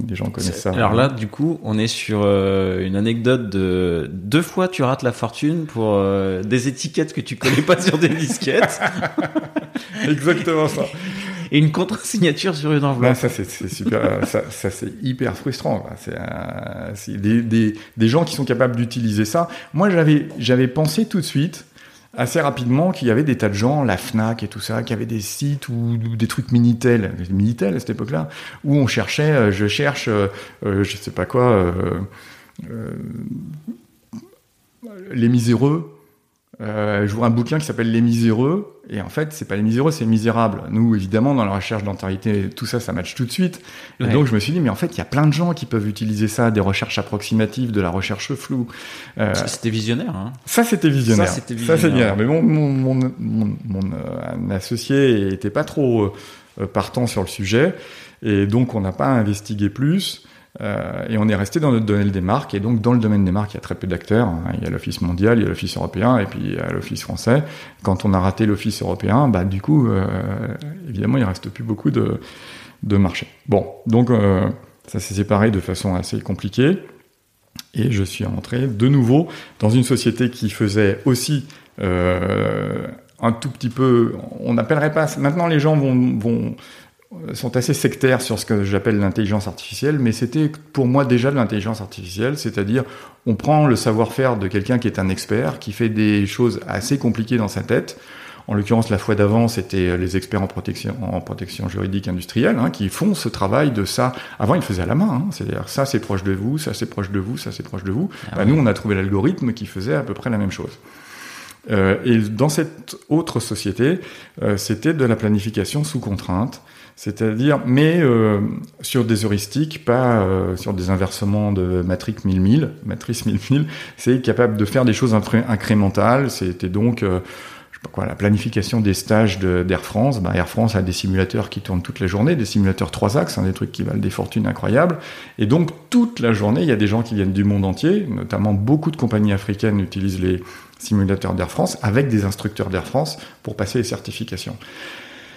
des gens connaissent ça. Alors là, du coup, on est sur euh, une anecdote de deux fois tu rates la fortune pour euh, des étiquettes que tu connais pas sur des disquettes. (laughs) Exactement ça. Et une contre-signature sur une enveloppe. ça c'est super, ça, ça c'est hyper frustrant. C'est euh, des, des, des gens qui sont capables d'utiliser ça. Moi, j'avais j'avais pensé tout de suite assez rapidement qu'il y avait des tas de gens, la Fnac et tout ça, qui avaient des sites ou, des trucs Minitel, Minitel à cette époque-là, où on cherchait, euh, je cherche, euh, euh, je sais pas quoi, les miséreux, euh, je vois un bouquin qui s'appelle Les Miséreux, et en fait, c'est pas Les Miséreux, c'est Misérables. Nous, évidemment, dans la recherche d'antérité, tout ça, ça match tout de suite. Et donc, je me suis dit, mais en fait, il y a plein de gens qui peuvent utiliser ça, des recherches approximatives, de la recherche floue. Euh, c'était visionnaire, hein Ça, c'était visionnaire. Ça, c'était visionnaire. Ça. Mais mon, mon, mon, mon, mon euh, associé était pas trop euh, partant sur le sujet, et donc, on n'a pas investigué plus. Euh, et on est resté dans notre domaine des marques. Et donc, dans le domaine des marques, il y a très peu d'acteurs. Hein. Il y a l'Office mondial, il y a l'Office européen, et puis il y a l'Office français. Quand on a raté l'Office européen, bah, du coup, euh, évidemment, il reste plus beaucoup de, de marchés. Bon, donc, euh, ça s'est séparé de façon assez compliquée. Et je suis rentré de nouveau dans une société qui faisait aussi un tout petit peu, on n'appellerait pas, maintenant les gens vont, sont assez sectaires sur ce que j'appelle l'intelligence artificielle, mais c'était pour moi déjà de l'intelligence artificielle, c'est-à-dire on prend le savoir-faire de quelqu'un qui est un expert, qui fait des choses assez compliquées dans sa tête. En l'occurrence, la fois d'avant, c'était les experts en protection, en protection juridique industrielle hein, qui font ce travail de ça. Avant, ils faisaient à la main, hein. c'est-à-dire ça c'est proche de vous, ça c'est proche de vous, ça c'est proche de vous. Ah bah, Nous, on a trouvé l'algorithme qui faisait à peu près la même chose. Euh, et dans cette autre société, euh, c'était de la planification sous contrainte. C'est-à-dire, mais euh, sur des heuristiques, pas euh, sur des inversements de matrix 1000 matrice 1000 c'est capable de faire des choses incrémentales. C'était donc, euh, je sais pas quoi, la planification des stages d'Air France. Ben, Air France a des simulateurs qui tournent toute la journée, des simulateurs trois axes, hein, des trucs qui valent des fortunes incroyables. Et donc, toute la journée, il y a des gens qui viennent du monde entier, notamment beaucoup de compagnies africaines utilisent les simulateurs d'Air France avec des instructeurs d'Air France pour passer les certifications.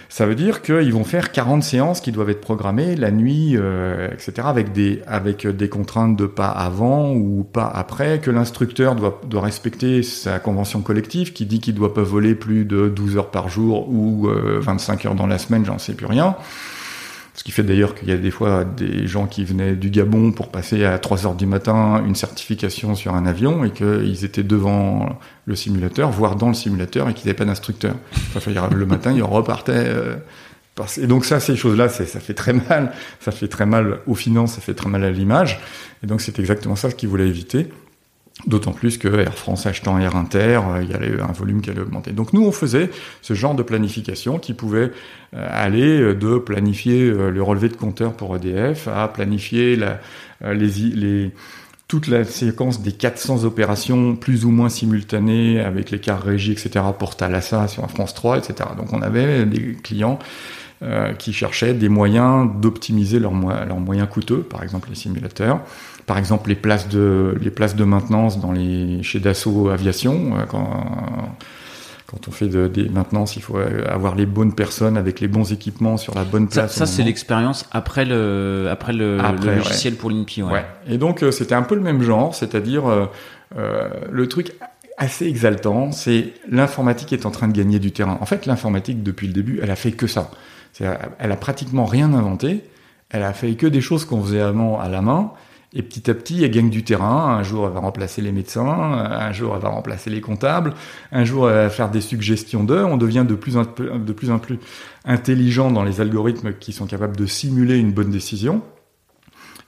Ça veut dire qu'ils vont faire 40 séances qui doivent être programmées la nuit, euh, etc., avec des, avec des contraintes de pas avant ou pas après, que l'instructeur doit, doit respecter sa convention collective qui dit qu'il ne doit pas voler plus de 12 heures par jour ou 25 euh, heures dans la semaine, j'en sais plus rien. Ce qui fait d'ailleurs qu'il y a des fois des gens qui venaient du Gabon pour passer à 3 heures du matin une certification sur un avion et qu'ils étaient devant le simulateur, voire dans le simulateur et qu'ils n'avaient pas d'instructeur. Enfin, le matin, ils repartaient. Euh, et donc ça, ces choses-là, ça fait très mal. Ça fait très mal aux finances, ça fait très mal à l'image. Et donc c'est exactement ça ce qu'ils voulaient éviter. D'autant plus que Air France achetant Air Inter, euh, il y avait un volume qui allait augmenter. Donc nous, on faisait ce genre de planification qui pouvait euh, aller euh, de planifier le relevé de compteur pour EDF à planifier la, les, les, toute la séquence des 400 opérations plus ou moins simultanées avec l'écart régie, etc. pour Thalassa sur France 3, etc. Donc on avait des clients euh, qui cherchaient des moyens d'optimiser leurs, leurs moyens coûteux, par exemple les simulateurs, par exemple les places de, les places de maintenance dans les, chez Dassault Aviation. Euh, quand, quand on fait de, des maintenances, il faut avoir les bonnes personnes avec les bons équipements sur la bonne place. Ça, c'est l'expérience après le, après le, logiciel pour l'INPI. Ouais. ouais. Et donc, euh, c'était un peu le même genre, c'est-à-dire euh, le truc assez exaltant, c'est l'informatique est en train de gagner du terrain. En fait, l'informatique, depuis le début, elle a fait que ça. Elle a pratiquement rien inventé. Elle a fait que des choses qu'on faisait avant à la main. Et petit à petit, elle gagne du terrain. Un jour, elle va remplacer les médecins. Un jour, elle va remplacer les comptables. Un jour, elle va faire des suggestions d'heures. On devient de plus, en, de plus en plus intelligent dans les algorithmes qui sont capables de simuler une bonne décision.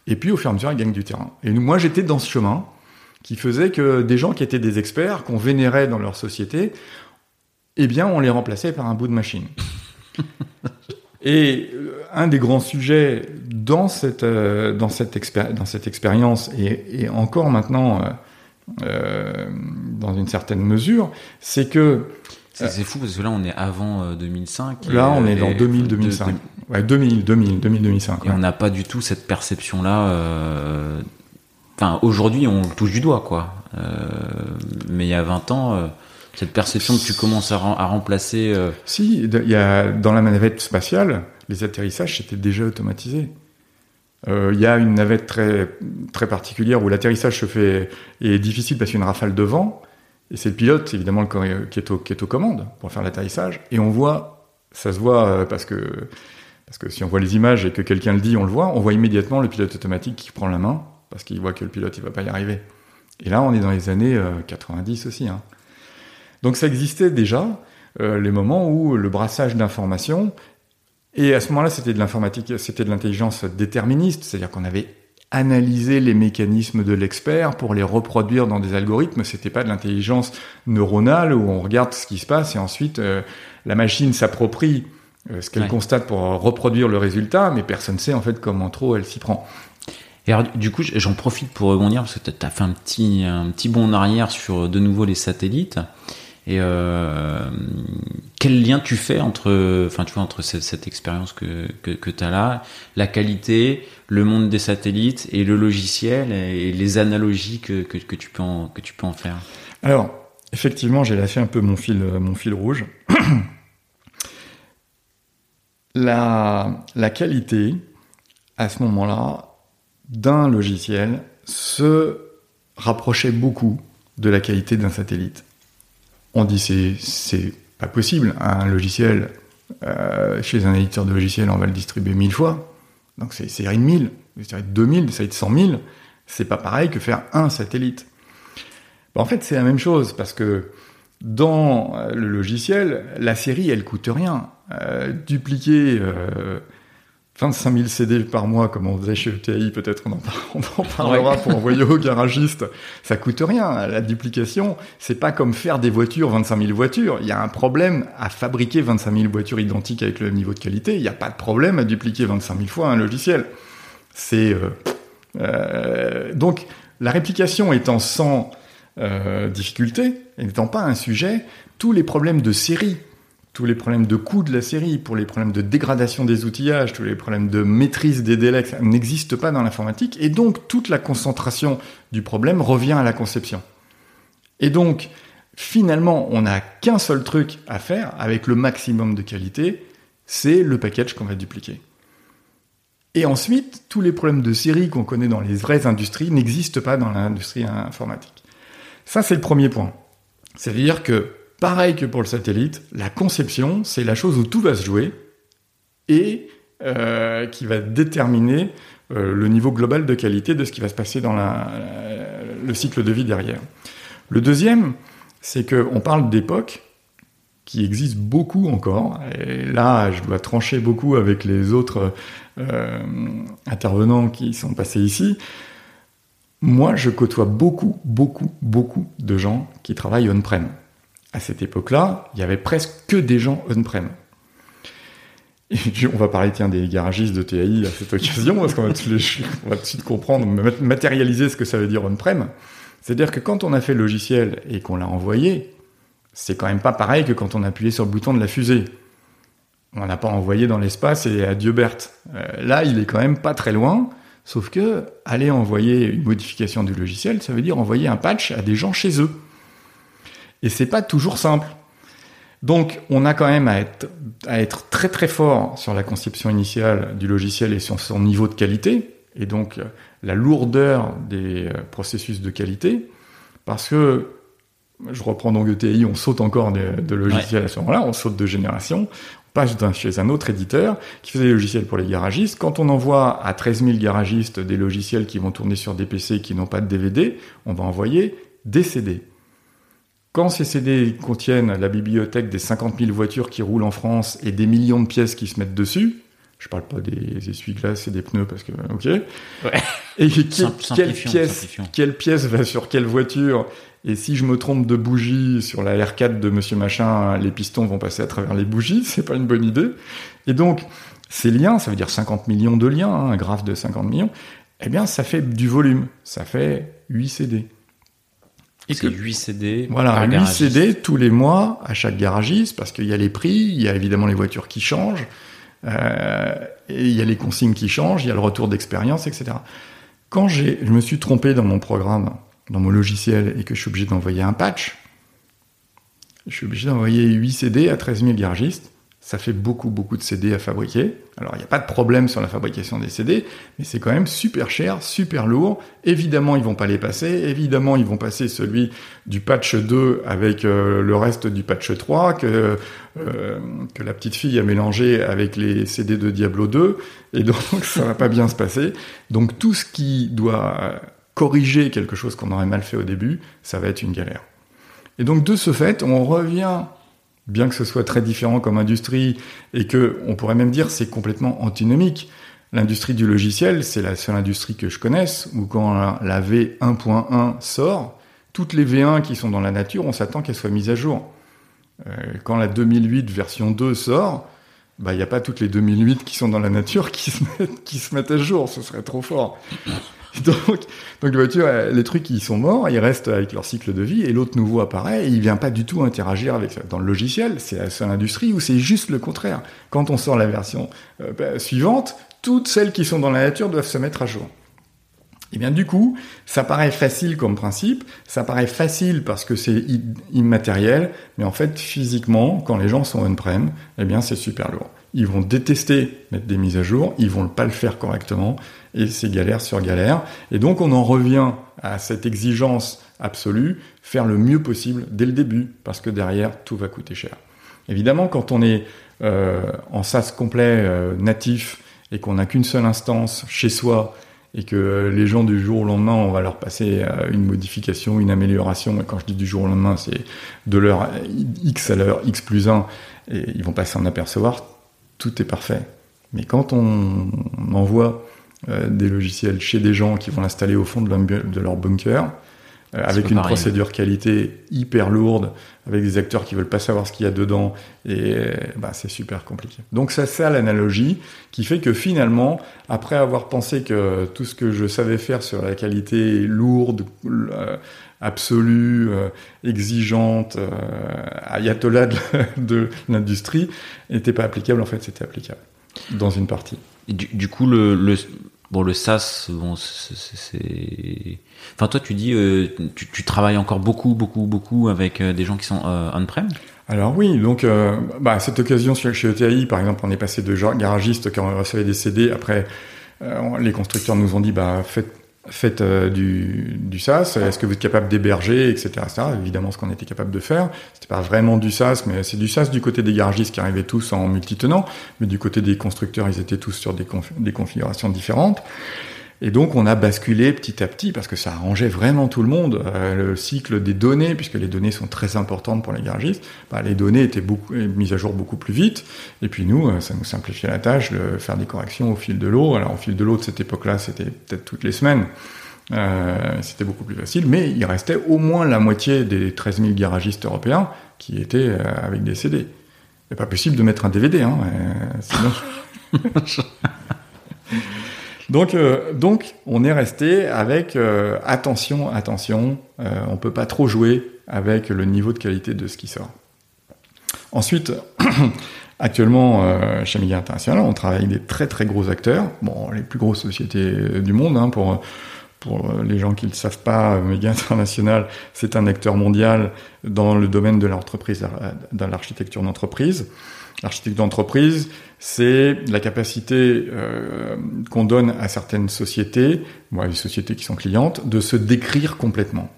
Et puis, au fur et à mesure, elle gagne du terrain. Et moi, j'étais dans ce chemin qui faisait que des gens qui étaient des experts, qu'on vénérait dans leur société, eh bien, on les remplaçait par un bout de machine. (laughs) Et euh, un des grands sujets dans cette, euh, dans cette, dans cette expérience, et, encore maintenant euh, dans une certaine mesure, c'est que... C'est fou parce que là on est avant 2005. Là on est dans 2000-2005. Ouais, 2000, 2000, 2000, 2005. Et on n'a pas du tout cette perception-là. Enfin, aujourd'hui on le touche du doigt, quoi. mais il y a 20 ans cette perception que tu commences à, remplacer euh, Si, il y a, dans la navette spatiale, les atterrissages c'était déjà automatisé. Euh, il y a une navette très, très particulière où l'atterrissage se fait est difficile parce qu'il y a une rafale de vent. Et c'est le pilote, évidemment, qui est, au, qui est aux commandes pour faire l'atterrissage. Et on voit, ça se voit euh, parce que, parce que si on voit les images et que quelqu'un le dit, on le voit, on voit immédiatement le pilote automatique qui prend la main parce qu'il voit que le pilote il va pas y arriver. Et là, on est dans les années 90 aussi. Hein. Donc ça existait déjà, euh, les moments où le brassage d'informations, et à ce moment-là c'était de l'informatique, c'était de l'intelligence déterministe, c'est-à-dire qu'on avait analysé les mécanismes de l'expert pour les reproduire dans des algorithmes, c'était pas de l'intelligence neuronale où on regarde ce qui se passe et ensuite euh, la machine s'approprie euh, ce qu'elle constate pour reproduire le résultat, mais personne ne sait en fait comment trop elle s'y prend. Et alors, du coup, j'en profite pour rebondir parce que tu as fait un petit, un petit bond en arrière sur de nouveau les satellites. Et euh, quel lien tu fais entre, enfin, tu vois, entre cette, expérience que, que, tu as là, la qualité, le monde des satellites et le logiciel et les analogies que, que, que tu, peux en, que tu peux en faire? Alors, effectivement, j'ai lâché un peu mon fil, mon fil rouge. (clears throat) la, la qualité, à ce moment-là, d'un logiciel se rapprochait beaucoup de la qualité d'un satellite on dit c'est pas possible. Un logiciel euh, chez un éditeur de logiciels, on va le distribuer mille fois. Donc c'est série de 1000, série de 2000, série de 100 000. C'est pas pareil que faire un satellite. en fait, c'est la même chose parce que dans le logiciel, la série, elle coûte rien. Euh, dupliquer euh, 25 000 CD par mois, comme on faisait chez ETI, peut-être on, en, parlera pour envoyer au garagiste. Ça coûte rien. La duplication, c'est pas comme faire des voitures, 25 000 voitures. Il y a un problème à fabriquer 25 000 voitures identiques avec le même niveau de qualité. Il n'y a pas de problème à dupliquer 25 000 fois un logiciel. C'est euh, euh, donc la réplication étant sans euh, difficulté, et n'étant pas un sujet, tous les problèmes de série tous les problèmes de coût de la série, pour les problèmes de dégradation des outillages, tous les problèmes de maîtrise des délais, n'existent pas dans l'informatique, et donc toute la concentration du problème revient à la conception. Et donc, finalement, on n'a qu'un seul truc à faire avec le maximum de qualité, c'est le package qu'on va dupliquer. Et ensuite, tous les problèmes de série qu'on connaît dans les vraies industries n'existent pas dans l'industrie informatique. Ça, c'est le premier point. C'est-à-dire que Pareil que pour le satellite, la conception, c'est la chose où tout va se jouer et euh, qui va déterminer euh, le niveau global de qualité de ce qui va se passer dans le cycle de vie derrière. Le deuxième, c'est qu'on parle d'époque qui existe beaucoup encore. Et là, je dois trancher beaucoup avec les autres euh, intervenants qui sont passés ici. Moi, je côtoie beaucoup, beaucoup, beaucoup de gens qui travaillent on-prem à cette époque-là, il y avait presque que des gens on-prem. On va parler tiens des garagistes de TAI à cette occasion parce qu'on va, tout de suite comprendre, matérialiser ce que ça veut dire on-prem. C'est-à-dire que quand on a fait le logiciel et qu'on l'a envoyé, c'est quand même pas pareil que quand on a appuyé sur le bouton de la fusée. on n'a pas envoyé dans l'espace et adieu Berthe. Euh, là, il est quand même pas très loin. Sauf que aller envoyer une modification du logiciel, ça veut dire envoyer un patch à des gens chez eux. Et c'est pas toujours simple. Donc, on a quand même à être, très très fort sur la conception initiale du logiciel et sur son niveau de qualité, et donc la lourdeur des euh, processus de qualité, parce que je reprends donc ETI, on saute encore de, de logiciels à ce moment-là, on saute de génération, on passe chez un autre éditeur qui faisait des logiciels pour les garagistes. Quand on envoie à 13 000 garagistes des logiciels qui vont tourner sur des PC qui n'ont pas de DVD, on va envoyer des CD. Quand ces CD contiennent la bibliothèque des 50 000 voitures qui roulent en France et des millions de pièces qui se mettent dessus, je parle pas des essuie-glaces et des pneus parce que, ok. Ouais. Et quelle pièce, quelle pièce va sur quelle voiture? Et si je me trompe de bougie sur la R4 de Monsieur Machin, les pistons vont passer à travers les bougies. C'est pas une bonne idée. Et donc, ces liens, ça veut dire 50 millions de liens, hein, un graphe de 50 millions. Eh bien, ça fait du volume. Ça fait 8 CD. Et que 8 CD. Voilà, 8 CD tous les mois à chaque garagiste parce qu'il y a les prix, il y a évidemment les voitures qui changent. Euh, et il y a les consignes qui changent, il y a le retour d'expérience, etc. Quand j'ai, je me suis trompé dans mon programme, dans mon logiciel, et que je suis obligé d'envoyer un patch, je suis obligé d'envoyer 8 CD à 13 000 garagistes ça fait beaucoup, beaucoup de CD à fabriquer. Alors, il n'y a pas de problème sur la fabrication des CD, mais c'est quand même super cher, super lourd. Évidemment, ils vont pas les passer. Évidemment, ils vont passer celui du patch 2 avec euh, le reste du patch 3 que, euh, que la petite fille a mélangé avec les CD de Diablo 2. Et donc, (laughs) ça va pas bien se passer. Donc, tout ce qui doit corriger quelque chose qu'on aurait mal fait au début, ça va être une galère. Et donc, de ce fait, on revient bien que ce soit très différent comme industrie et que on pourrait même dire c'est complètement antinomique. L'industrie du logiciel, c'est la seule industrie que je connaisse où quand la V1.1 sort, toutes les V1 qui sont dans la nature, on s'attend qu'elles soient mises à jour. Euh, quand la 2008 version 2 sort, bah il n'y a pas toutes les 2008 qui sont dans la nature qui se mettent, qui se mettent à jour, ce serait trop fort. (laughs) donc, donc les voitures, les trucs, ils sont morts, ils restent avec leur cycle de vie, et l'autre nouveau apparaît, et il vient pas du tout interagir avec. Dans le logiciel, c'est la seule industrie où c'est juste le contraire. Quand on sort la version euh, bah, suivante, toutes celles qui sont dans la nature doivent se mettre à jour. Et eh bien du coup, ça paraît facile comme principe, ça paraît facile parce que c'est immatériel, mais en fait physiquement, quand les gens sont on-prem, eh bien c'est super lourd. Ils vont détester mettre des mises à jour, ils vont pas le faire correctement, et c'est galère sur galère. Et donc on en revient à cette exigence absolue, faire le mieux possible dès le début, parce que derrière, tout va coûter cher. Évidemment, quand on est euh, en SaaS complet euh, natif et qu'on n'a qu'une seule instance chez soi, et que les gens du jour au lendemain, on va leur passer euh, une modification, une amélioration, et quand je dis du jour au lendemain, c'est de l'heure X à l'heure X plus 1, et ils vont pas s'en apercevoir, tout est parfait. Mais quand on envoie euh, des logiciels chez des gens qui vont l'installer au fond de, leur bunker, euh, avec une procédure qualité hyper lourde, avec des acteurs qui veulent pas savoir ce qu'il y a dedans, et bah, c'est super compliqué. Donc ça sert l'analogie qui fait que finalement, après avoir pensé que tout ce que je savais faire sur la qualité lourde, euh, absolue, exigeante, ayatollah de, de l'industrie, n'était pas applicable, en fait c'était applicable dans une partie. Du, du, coup, le, le, bon, le SaaS, bon, c'est. Enfin, toi, tu dis, euh, tu, travailles encore beaucoup, beaucoup, beaucoup avec euh, des gens qui sont euh, on-prem? Alors oui, donc euh, bah, cette occasion chez ETI, par exemple, on est passé de garagistes qui recevaient des CD. Après, les constructeurs nous ont dit, bah, faites faites euh, du, du SaaS, est-ce que vous êtes capable d'héberger, etc., Évidemment, ce qu'on était capable de faire, c'était pas vraiment du SaaS, mais c'est du SaaS du côté des garagistes qui arrivaient tous en multitenant, mais du côté des constructeurs, ils étaient tous sur des, des configurations différentes. Et donc on a basculé petit à petit parce que ça arrangeait vraiment tout le monde. Euh, le cycle des données, puisque les données sont très importantes pour les garagistes, bah, les données étaient beaucoup, mises à jour beaucoup plus vite. Et puis nous, euh, ça nous simplifiait la tâche de faire des corrections au fil de l'eau. Alors au fil de l'eau de cette époque-là, c'était peut-être toutes les semaines. Euh, c'était beaucoup plus facile, mais il restait au moins la moitié des 13 000 garagistes européens qui étaient euh, avec des CD. C'est pas possible de mettre un DVD, hein, sinon... (laughs) (laughs) Donc, euh, donc, on est resté avec euh, attention, attention. Euh, on peut pas trop jouer avec le niveau de qualité de ce qui sort. Ensuite, (clears throat) Actuellement, euh, chez Méga International, on travaille avec des très très gros acteurs, bon, les plus grosses sociétés du monde, hein, pour pour les gens qui ne le savent pas, Méga International, c'est un acteur mondial dans le domaine de l'entreprise, dans l'architecture d'entreprise. L'architecture d'entreprise, c'est la capacité euh, qu'on donne à certaines sociétés, bon, les sociétés qui sont clientes, de se décrire complètement.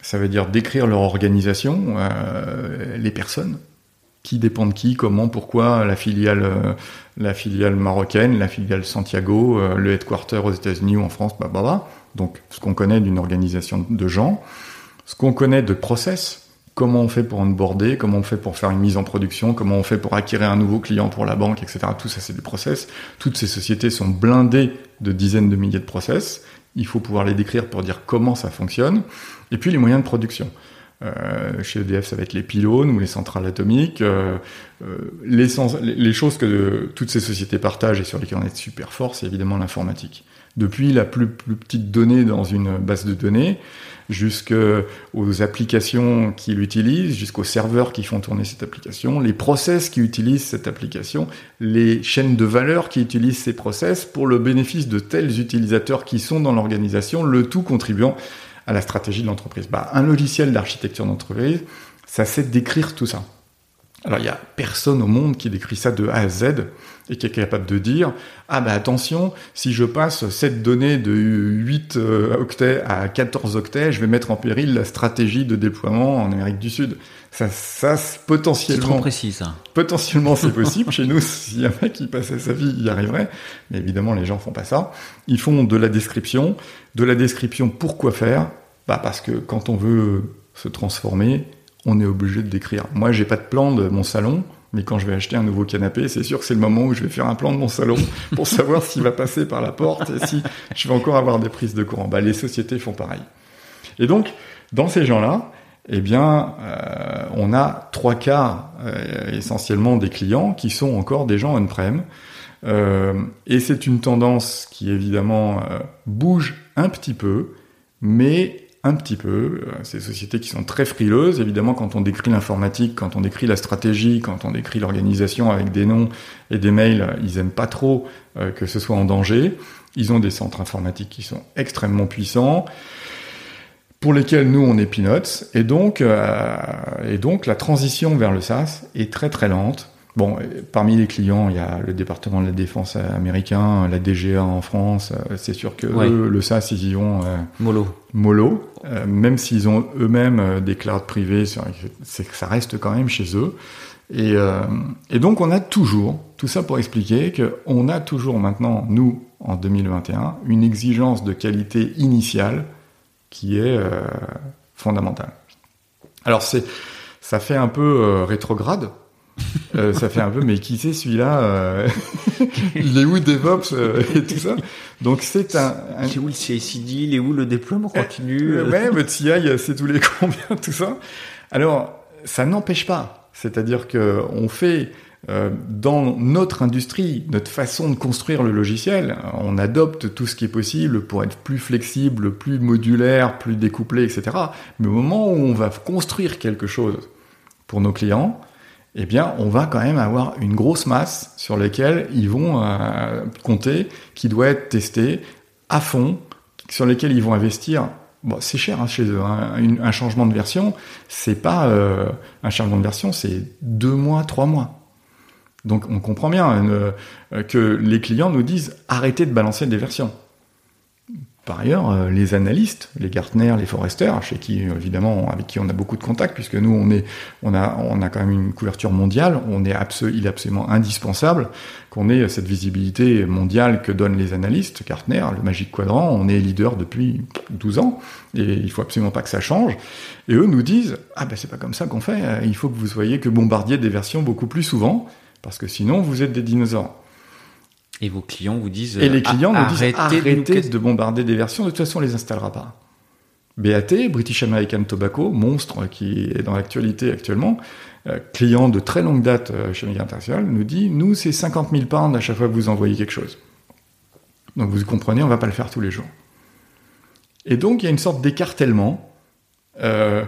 Ça veut dire décrire leur organisation, euh, les personnes, qui dépendent de qui, comment, pourquoi, la filiale, euh, la filiale marocaine, la filiale Santiago, le headquarter aux États-Unis ou en France, bah, bah, bah. Donc, ce qu'on connaît d'une organisation de gens, ce qu'on connaît de process, comment on fait pour onboarder, comment on fait pour faire une mise en production, comment on fait pour acquérir un nouveau client pour la banque, etc. Tout ça, c'est des process. Toutes ces sociétés sont blindées de dizaines de milliers de process. Il faut pouvoir les décrire pour dire comment ça fonctionne. Et puis les moyens de production. Euh, chez EDF, ça va être les pylônes ou les centrales atomiques. Euh, euh, les, choses que toutes ces sociétés partagent et sur lesquelles on est super fort, c'est évidemment l'informatique. Depuis la plus petite donnée dans une base de données, jusqu'aux applications qu'il utilise, jusqu'aux serveurs qui font tourner cette application, les process qui utilisent cette application, les chaînes de valeur qui utilisent ces process pour le bénéfice de tels utilisateurs qui sont dans l'organisation, le tout contribuant à la stratégie de l'entreprise. Bah, un logiciel d'architecture d'entreprise, ça sait décrire tout ça. Alors il y a personne au monde qui décrit ça de A à Z et qui est capable de dire ah ben attention si je passe cette donnée de 8 euh, octets à 14 octets je vais mettre en péril la stratégie de déploiement en Amérique du Sud. Ça ça potentiellement c'est trop précis ça. Potentiellement c'est (laughs) possible. Chez nous s'il y a un mec qui passait sa vie il y arriverait mais évidemment les gens font pas ça. Ils font de la description. De la description pourquoi faire? Bah parce que quand on veut se transformer on est obligé de décrire. Moi, j'ai pas de plan de mon salon, mais quand je vais acheter un nouveau canapé, c'est sûr que c'est le moment où je vais faire un plan de mon salon pour (laughs) savoir s'il va passer par la porte et si je vais encore avoir des prises de courant. Bah, les sociétés font pareil. Et donc, dans ces gens-là, eh bien, euh, on a trois quarts euh, essentiellement des clients qui sont encore des gens on-prem. Euh, et c'est une tendance qui évidemment bouge un petit peu, mais un petit peu. Euh, ces sociétés qui sont très frileuses, évidemment, quand on décrit l'informatique, quand on décrit la stratégie, quand on décrit l'organisation avec des noms et des mails, ils aiment pas trop euh, que ce soit en danger. Ils ont des centres informatiques qui sont extrêmement puissants pour lesquels nous on est peanuts et donc euh, et donc la transition vers le SaaS est très très lente Bon, parmi les clients, il y a le département de la défense américain, la DGA en France. Euh, c'est sûr que eux, le SAS, ils y vont euh, mollo. Mollo, euh, même s'ils ont eux-mêmes des clouds privés, c'est que ça reste quand même chez eux. Et, et, donc, on a toujours, tout ça pour expliquer qu'on a toujours maintenant, nous, en 2021, une exigence de qualité initiale qui est fondamentale. Alors, c'est, ça fait un peu rétrograde euh, ça fait un peu, mais qui c'est celui-là euh, Il est où DevOps euh, et tout ça Donc c'est un, un... Il est où le CICD Il est où le déploiement continu Ouais, votre CI, c'est tous les (laughs) combien, tout ça. Alors, ça n'empêche pas. C'est-à-dire que on fait dans notre industrie, notre façon de construire le logiciel, on adopte tout ce qui est possible pour être plus flexible, plus modulaire, plus découplé, etc. Mais au moment où on va construire quelque chose pour nos clients, eh bien, on va quand même avoir une grosse masse sur laquelle ils vont euh, compter, qui doit être testée à fond, sur lesquels ils vont investir. C'est cher hein, chez eux. Hein. un changement de version, c'est pas euh, un changement de version, c'est deux mois, trois mois. Donc, on comprend bien euh, que les clients nous disent arrêtez de balancer des versions. Par ailleurs, euh, les analystes, les Gartner, les Forrester, chez qui évidemment avec qui on a beaucoup de contacts, puisque nous on a quand même une couverture mondiale, on est il est absolument indispensable qu'on ait cette visibilité mondiale que donnent les analystes. Gartner, le Magic Quadrant, on est leader depuis 12 ans et il faut absolument pas que ça change. Et eux nous disent ah ben c'est pas comme ça qu'on fait, il faut que vous soyez que bombardier des versions beaucoup plus souvent parce que sinon vous êtes des dinosaures. Et vos clients vous disent Et les clients nous disent arrêtez, de, bombarder des versions, de toute façon on les installera pas. BAT, British American Tobacco, monstre qui est dans l'actualité actuellement, euh, client de très longue date euh, chez Mega International, nous dit nous c'est 50 000 pounds à chaque fois que vous envoyez quelque chose. Donc vous comprenez, on va pas le faire tous les jours. Et donc il y a une sorte d'écartèlement euh,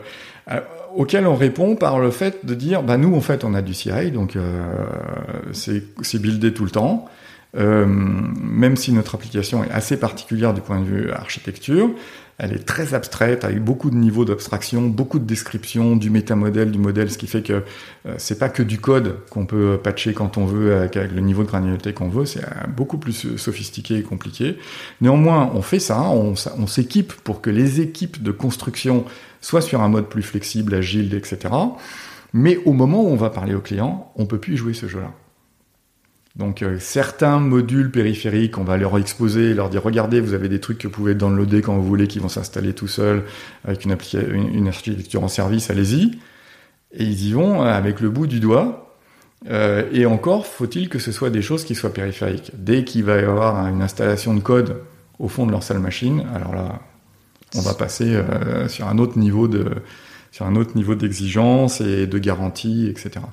auquel on répond par le fait de dire bah nous en fait on a du CI donc euh, c'est buildé tout le temps. Euh, même si notre application est assez particulière du point de vue architecture, elle est très abstraite, avec beaucoup de niveaux d'abstraction, beaucoup de descriptions du métamodèle, du modèle, ce qui fait que euh, c'est pas que du code qu'on peut patcher quand on veut, avec, le niveau de granularité qu'on veut, c'est euh, beaucoup plus sophistiqué et compliqué. Néanmoins, on fait ça, on, on s'équipe pour que les équipes de construction soient sur un mode plus flexible, agile, etc. Mais au moment où on va parler au client, on peut plus jouer ce jeu-là. Donc euh, certains modules périphériques, on va leur exposer, leur dire regardez, vous avez des trucs que vous pouvez downloader quand vous voulez, qui vont s'installer tout seuls avec une, une, architecture en service, allez-y. Et ils y vont euh, avec le bout du doigt. Euh, et encore, faut-il que ce soit des choses qui soient périphériques. Dès qu'il va y avoir une installation de code au fond de leur salle machine, alors là, on va passer sur un autre niveau de sur un autre niveau d'exigence et de garantie, etc.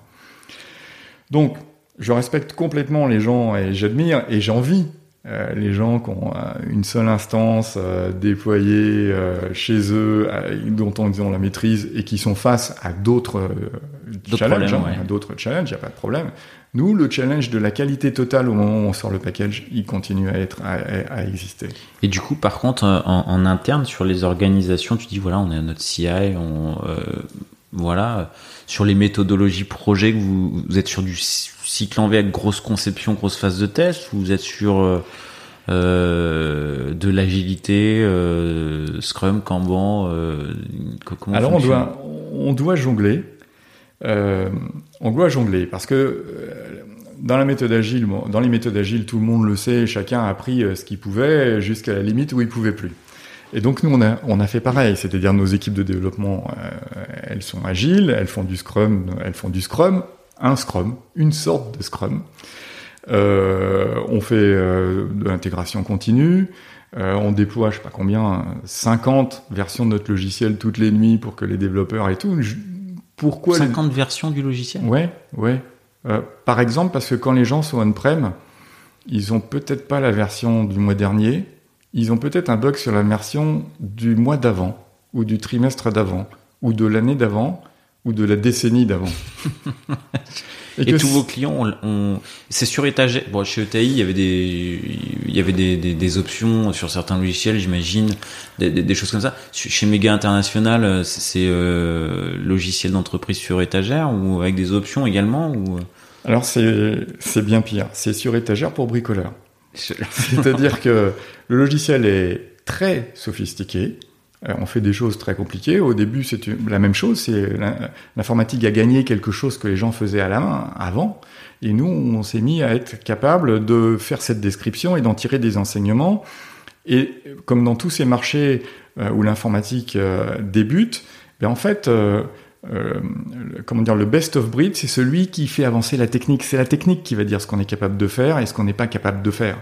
Donc je respecte complètement les gens et j'admire et j'envie euh, les gens qui ont euh, une seule instance euh, déployée chez eux, dont on ont la maîtrise et qui sont face à d'autres challenges, hein, d'autres challenges, il n'y a pas de problème. Nous, le challenge de la qualité totale au moment où on sort le package, il continue à être à, exister. Et du coup, par contre, en, en, interne sur les organisations, tu dis voilà, on est à notre CI, on voilà sur les méthodologies projet, vous, vous êtes sur du cycle en V avec grosse conception, grosse phase de test, ou vous êtes sur euh, euh de l'agilité, euh, Scrum, Kanban comment Alors on doit, on doit jongler. On doit jongler parce que dans la méthode agile, dans les méthodes agiles, tout le monde le sait, chacun a pris ce qu'il pouvait jusqu'à la limite où il pouvait plus. Et donc nous on a on a fait pareil, c'est-à-dire nos équipes de développement, elles sont agiles, elles font du Scrum, elles font du Scrum un Scrum, une sorte de Scrum. Euh, on fait euh, de l'intégration continue. Euh, on déploie, je sais pas combien, 50 versions de notre logiciel toutes les nuits pour que les développeurs et tout. Pourquoi 50 versions du logiciel? Ouais, ouais. par exemple, parce que quand les gens sont on-prem, ils ont peut-être pas la version du mois dernier. Ils ont peut-être un bug sur la version du mois d'avant, ou du trimestre d'avant, ou de l'année d'avant ou de la décennie d'avant. (laughs) et, tous vos clients, on, c'est sur étagère. Bon, chez ETI, il y avait des, il y avait des, des, options sur certains logiciels, j'imagine, des, des, choses comme ça. Chez Mega International, c'est euh, logiciel d'entreprise sur étagère ou avec des options également ou? Alors c'est c'est bien pire. C'est sur étagère pour bricoleur. (laughs) C'est-à-dire que le logiciel est très sophistiqué on fait des choses très compliquées. Au début, c'est la même chose. C'est l'informatique a gagné quelque chose que les gens faisaient à la main avant. Et nous, on s'est mis à être capable de faire cette description et d'en tirer des enseignements. Et comme dans tous ces marchés euh, où l'informatique euh, débute, ben en fait, comment dire, le best of breed, c'est celui qui fait avancer la technique. C'est la technique qui va dire ce qu'on est capable de faire et ce qu'on n'est pas capable de faire.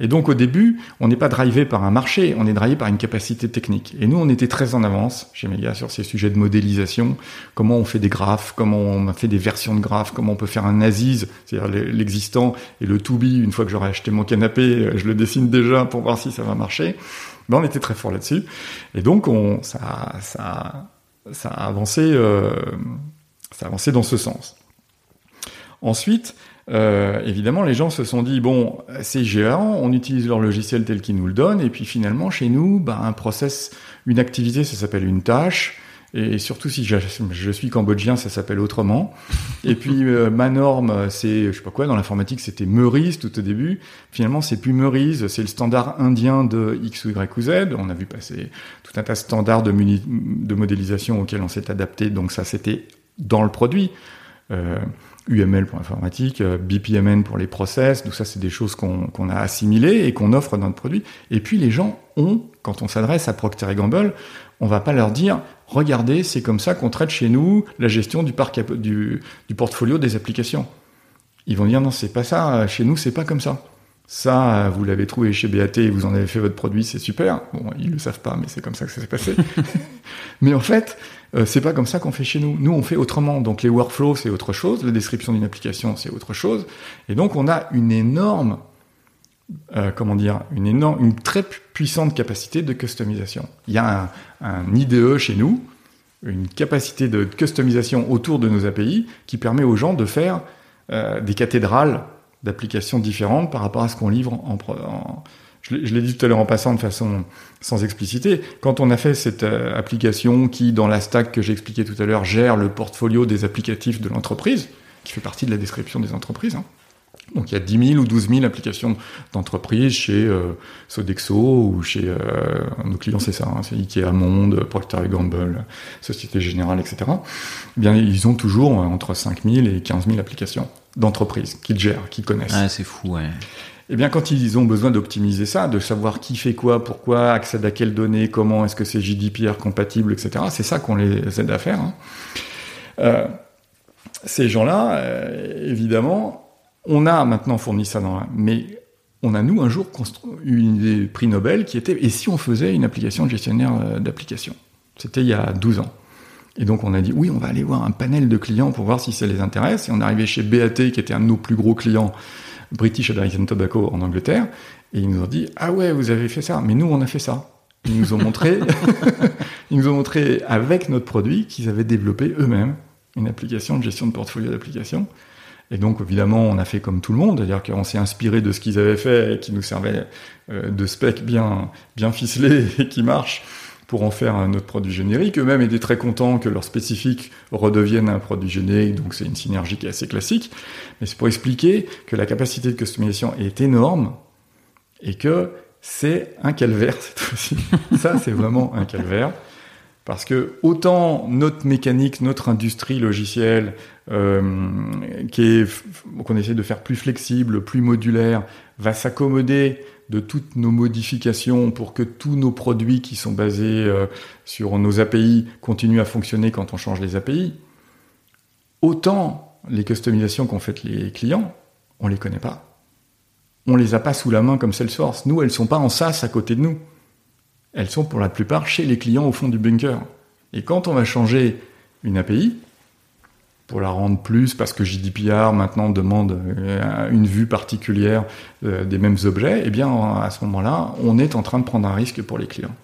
Et donc au début, on n'est pas drivé par un marché, on est drivé par une capacité technique. Et nous, on était très en avance chez Mega sur ces sujets de modélisation, comment on fait des graphes, comment on fait des versions de graphes, comment on peut faire un Aziz, c'est-à-dire l'existant et le to be. Une fois que j'aurai acheté mon canapé, je le dessine déjà pour voir si ça va marcher. Ben, on était très fort là-dessus. Et donc on, ça, ça, ça a avancé, euh, ça a avancé dans ce sens. Ensuite, euh, évidemment, les gens se sont dit bon, c'est géant, on utilise leur logiciel tel qu'ils nous le donnent, et puis finalement, chez nous, bah, un process, une activité, ça s'appelle une tâche. Et surtout si je, je suis cambodgien, ça s'appelle autrement. (laughs) Et puis euh, ma norme, c'est je sais pas quoi dans l'informatique, c'était Meurice tout au début. Finalement, c'est plus Meurice, c'est le standard indien de X ou Y ou Z. On a vu passer tout un tas de standards de, de modélisation auxquels on s'est adapté. Donc ça, c'était dans le produit. Euh, UML pour l'informatique, euh, BPMN pour les process, tout ça c'est des choses qu'on a assimilées et qu'on offre dans notre produit. Et puis les gens ont, quand on s'adresse à Procter Gamble, on va pas leur dire regardez, c'est comme ça qu'on traite chez nous la gestion du parc du, du portfolio des applications. Ils vont dire non, c'est pas ça, chez nous c'est pas comme ça. Ça, vous l'avez trouvé chez BAT, vous en avez fait votre produit, c'est super. Bon, ils le savent pas, mais c'est comme ça que ça s'est passé. (laughs) mais en fait, euh, c'est pas comme ça qu'on fait chez nous. Nous, on fait autrement. Donc les workflows, c'est autre chose. La description d'une application, c'est autre chose. Et donc, on a une énorme, euh, comment dire, une énorme, une très puissante capacité de customisation. Il y a un, IDE chez nous, une capacité de customisation autour de nos API qui permet aux gens de faire des cathédrales d'applications différentes par rapport à ce qu'on livre en, en je l'ai dit tout à l'heure en passant de façon sans expliciter, quand on a fait cette euh, application qui, dans la stack que j'ai expliqué tout à l'heure, gère le portfolio des applicatifs de l'entreprise, qui fait partie de la description des entreprises, hein. donc il y a 10 000 ou 12 000 applications d'entreprise chez euh, Sodexo ou chez euh, nos clients, c'est ça, hein, c'est Ikea Monde, Procter Gamble, Société Générale, etc. Eh bien, ils ont toujours entre 5 000 et 15 000 applications d'entreprise qu'ils gèrent, qu'ils connaissent. Ah, c'est fou, ouais. Eh bien, quand ils ont besoin d'optimiser ça, de savoir qui fait quoi, pourquoi, accède à quelles données, comment, est-ce que c'est GDPR compatible, etc., c'est ça qu'on les aide à faire. Hein. Euh, ces gens-là, euh, évidemment, on a maintenant fourni ça dans la... Mais on a, nous, un jour, eu une prix Nobel qui était « Et si on faisait une application de gestionnaire euh, d'application ?» C'était il y a 12 ans. Et donc on a dit « Oui, on va aller voir un panel de clients pour voir si ça les intéresse. » Et on est arrivé chez BAT, qui était un de nos plus gros clients, British American Tobacco en Angleterre, et ils nous ont dit ah ouais vous avez fait ça, mais nous on a fait ça. Ils nous ont montré, (laughs) ils nous ont montré avec notre produit qu'ils avaient développé eux-mêmes une application de gestion de portfolio d'applications. Et donc évidemment on a fait comme tout le monde, c'est-à-dire qu'on s'est inspiré de ce qu'ils avaient fait et qui nous servait euh, de spec bien bien ficelé et qui marche pour en faire un autre produit générique. Eux-mêmes étaient très contents que leur spécifique redevienne un produit générique, donc c'est une synergie qui est assez classique. Mais c'est pour expliquer que la capacité de customisation est énorme et que c'est un calvaire cette fois-ci. Ça, c'est vraiment un calvaire. Parce que autant notre mécanique, notre industrie logicielle, euh, qu'on essaie de faire plus flexible, plus modulaire, va s'accommoder de toutes nos modifications pour que tous nos produits qui sont basés euh, sur nos API continuent à fonctionner quand on change les API, autant les customisations qu'ont faites les clients, on les connaît pas. On les a pas sous la main comme Salesforce. Nous, elles sont pas en SaaS à côté de nous. Elles sont pour la plupart chez les clients au fond du bunker. Et quand on va changer une API, pour la rendre plus, parce que GDPR maintenant demande euh, une vue particulière euh, des mêmes objets, eh bien à ce moment-là, on est en train de prendre un risque pour les clients.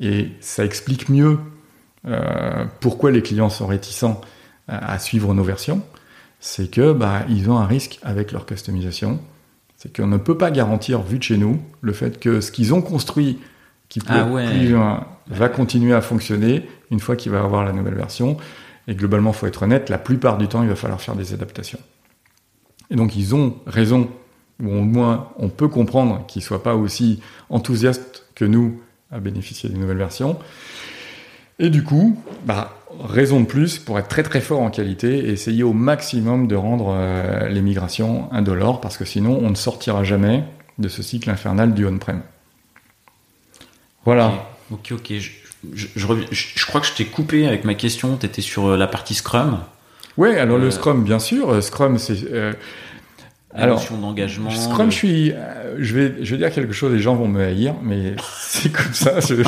Et ça explique mieux euh, pourquoi les clients sont réticents à, suivre nos versions. C'est que bah, ils ont un risque avec leur customisation. C'est qu'on ne peut pas garantir, vu de chez nous, le fait que ce qu'ils ont construit, qui ah va continuer à fonctionner une fois qu'il va avoir la nouvelle version. Et globalement, faut être honnête, la plupart du temps, il va falloir faire des adaptations. Et donc, ils ont raison, ou au moins, on peut comprendre qu'ils soient pas aussi enthousiastes que nous à bénéficier des nouvelles versions. Et du coup, bah, raison de plus pour être très très fort en qualité et essayer au maximum de rendre euh, les migrations indolores, parce que sinon, on ne sortira jamais de ce cycle infernal du on-prem. Voilà. Ok, ok. Je, crois que je t'ai coupé avec ma question. Tu étais sur euh, la partie Scrum. Oui, alors le euh, Scrum, bien sûr. Euh, Scrum, c'est. alors, d'engagement. Scrum, je suis. je, vais, je vais dire quelque chose, les gens vont me haïr, mais (laughs) c'est comme ça. Je, (laughs)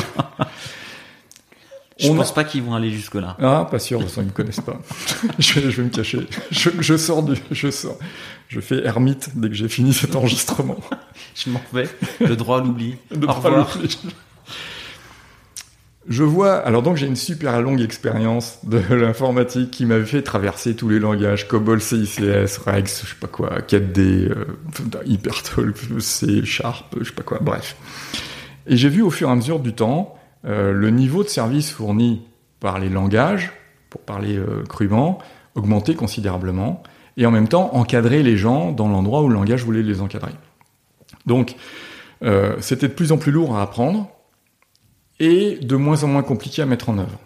je pense pas qu'ils vont aller jusque-là. Ah, pas sûr, ils me connaissent pas. (laughs) je, vais, je, vais, me cacher. Je, sors du. Je sors. Je fais ermite dès que j'ai fini cet enregistrement. je m'en vais. Le droit à l'oubli. Au revoir. Je vois, alors donc j'ai une super longue expérience de (laughs) l'informatique qui m'avait fait traverser tous les langages, COBOL, CICS, Rex, je sais pas quoi, 4D, euh, Hypertalk, C, Sharp, je sais pas quoi, bref. Et j'ai vu au fur et à mesure du temps euh, le niveau de service fourni par les langages, pour parler euh, crûment, augmenter considérablement, et en même temps encadrer les gens dans l'endroit où le langage voulait les encadrer. Donc, c'était de plus en plus lourd à apprendre, et de moins en moins compliqué à mettre en œuvre.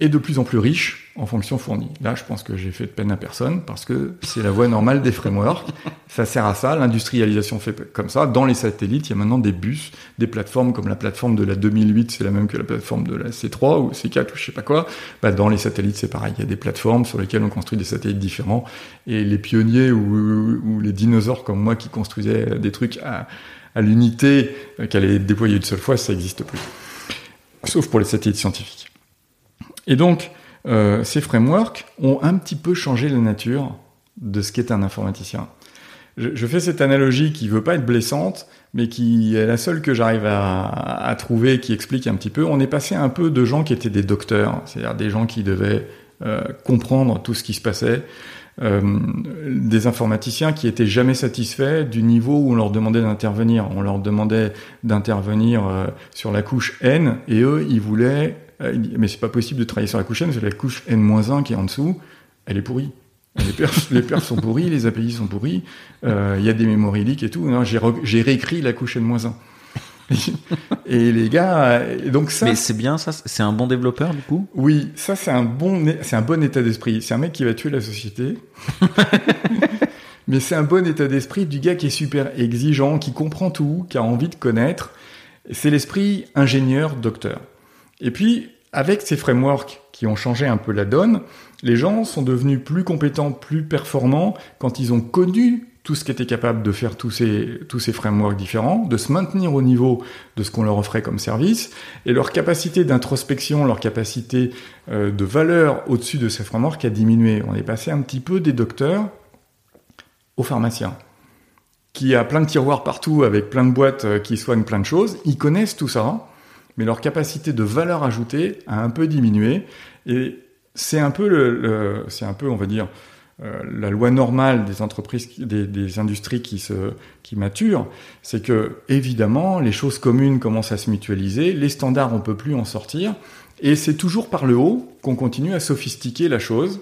Et de plus en plus riche en fonctions fournies. Là, je pense que j'ai fait de peine à personne parce que c'est la voie normale des frameworks. Ça sert à ça. L'industrialisation fait comme ça. Dans les satellites, il y a maintenant des bus, des plateformes comme la plateforme de la 2008, c'est la même que la plateforme de la C3 ou C4 ou je sais pas quoi. Bah, dans les satellites, c'est pareil. Il y a des plateformes sur lesquelles on construit des satellites différents. Et les pionniers ou, les dinosaures comme moi qui construisaient des trucs à, à l'unité euh, qu'elle est déployée une seule fois, ça n'existe plus sauf pour les satellites scientifiques. Et donc, euh, ces frameworks ont un petit peu changé la nature de ce qu'est un informaticien. Je, fais cette analogie qui veut pas être blessante, mais qui est la seule que j'arrive à, trouver, qui explique un petit peu. On est passé un peu de gens qui étaient des docteurs, c'est-à-dire des gens qui devaient euh, comprendre tout ce qui se passait, des informaticiens qui étaient jamais satisfaits du niveau où on leur demandait d'intervenir. On leur demandait d'intervenir euh, sur la couche N et eux, ils voulaient, euh, mais c'est pas possible de travailler sur la couche N, c'est la couche N-1 qui est en dessous, elle est pourrie. Les perfs, les sont pourris, les API sont pourris, il y a des memory leaks et tout. J'ai réécrit la couche N-1. (laughs) et les gars, et donc ça. Mais c'est bien ça, c'est un bon développeur du coup? Oui, ça c'est un bon, c'est un bon état d'esprit. C'est un mec qui va tuer la société. (laughs) Mais c'est un bon état d'esprit du gars qui est super exigeant, qui comprend tout, qui a envie de connaître. C'est l'esprit ingénieur, docteur. Et puis, avec ces frameworks qui ont changé un peu la donne, les gens sont devenus plus compétents, plus performants quand ils ont connu tout ce qu'étaient capables de faire tous ces, tous ces frameworks différents, de se maintenir au niveau de ce qu'on leur offrait comme service, et leur capacité d'introspection, leur capacité euh, de valeur au-dessus de ces frameworks a diminué. On est passé un petit peu des docteurs aux pharmaciens, qui a plein de tiroirs partout avec plein de boîtes euh, qui soignent plein de choses. Ils connaissent tout ça, mais leur capacité de valeur ajoutée a un peu diminué, et c'est un peu le c'est un peu, on va dire, euh, la loi normale des entreprises, des, industries qui se qui maturent, c'est que évidemment les choses communes commencent à se mutualiser, les standards on peut plus en sortir, et c'est toujours par le haut qu'on continue à sophistiquer la chose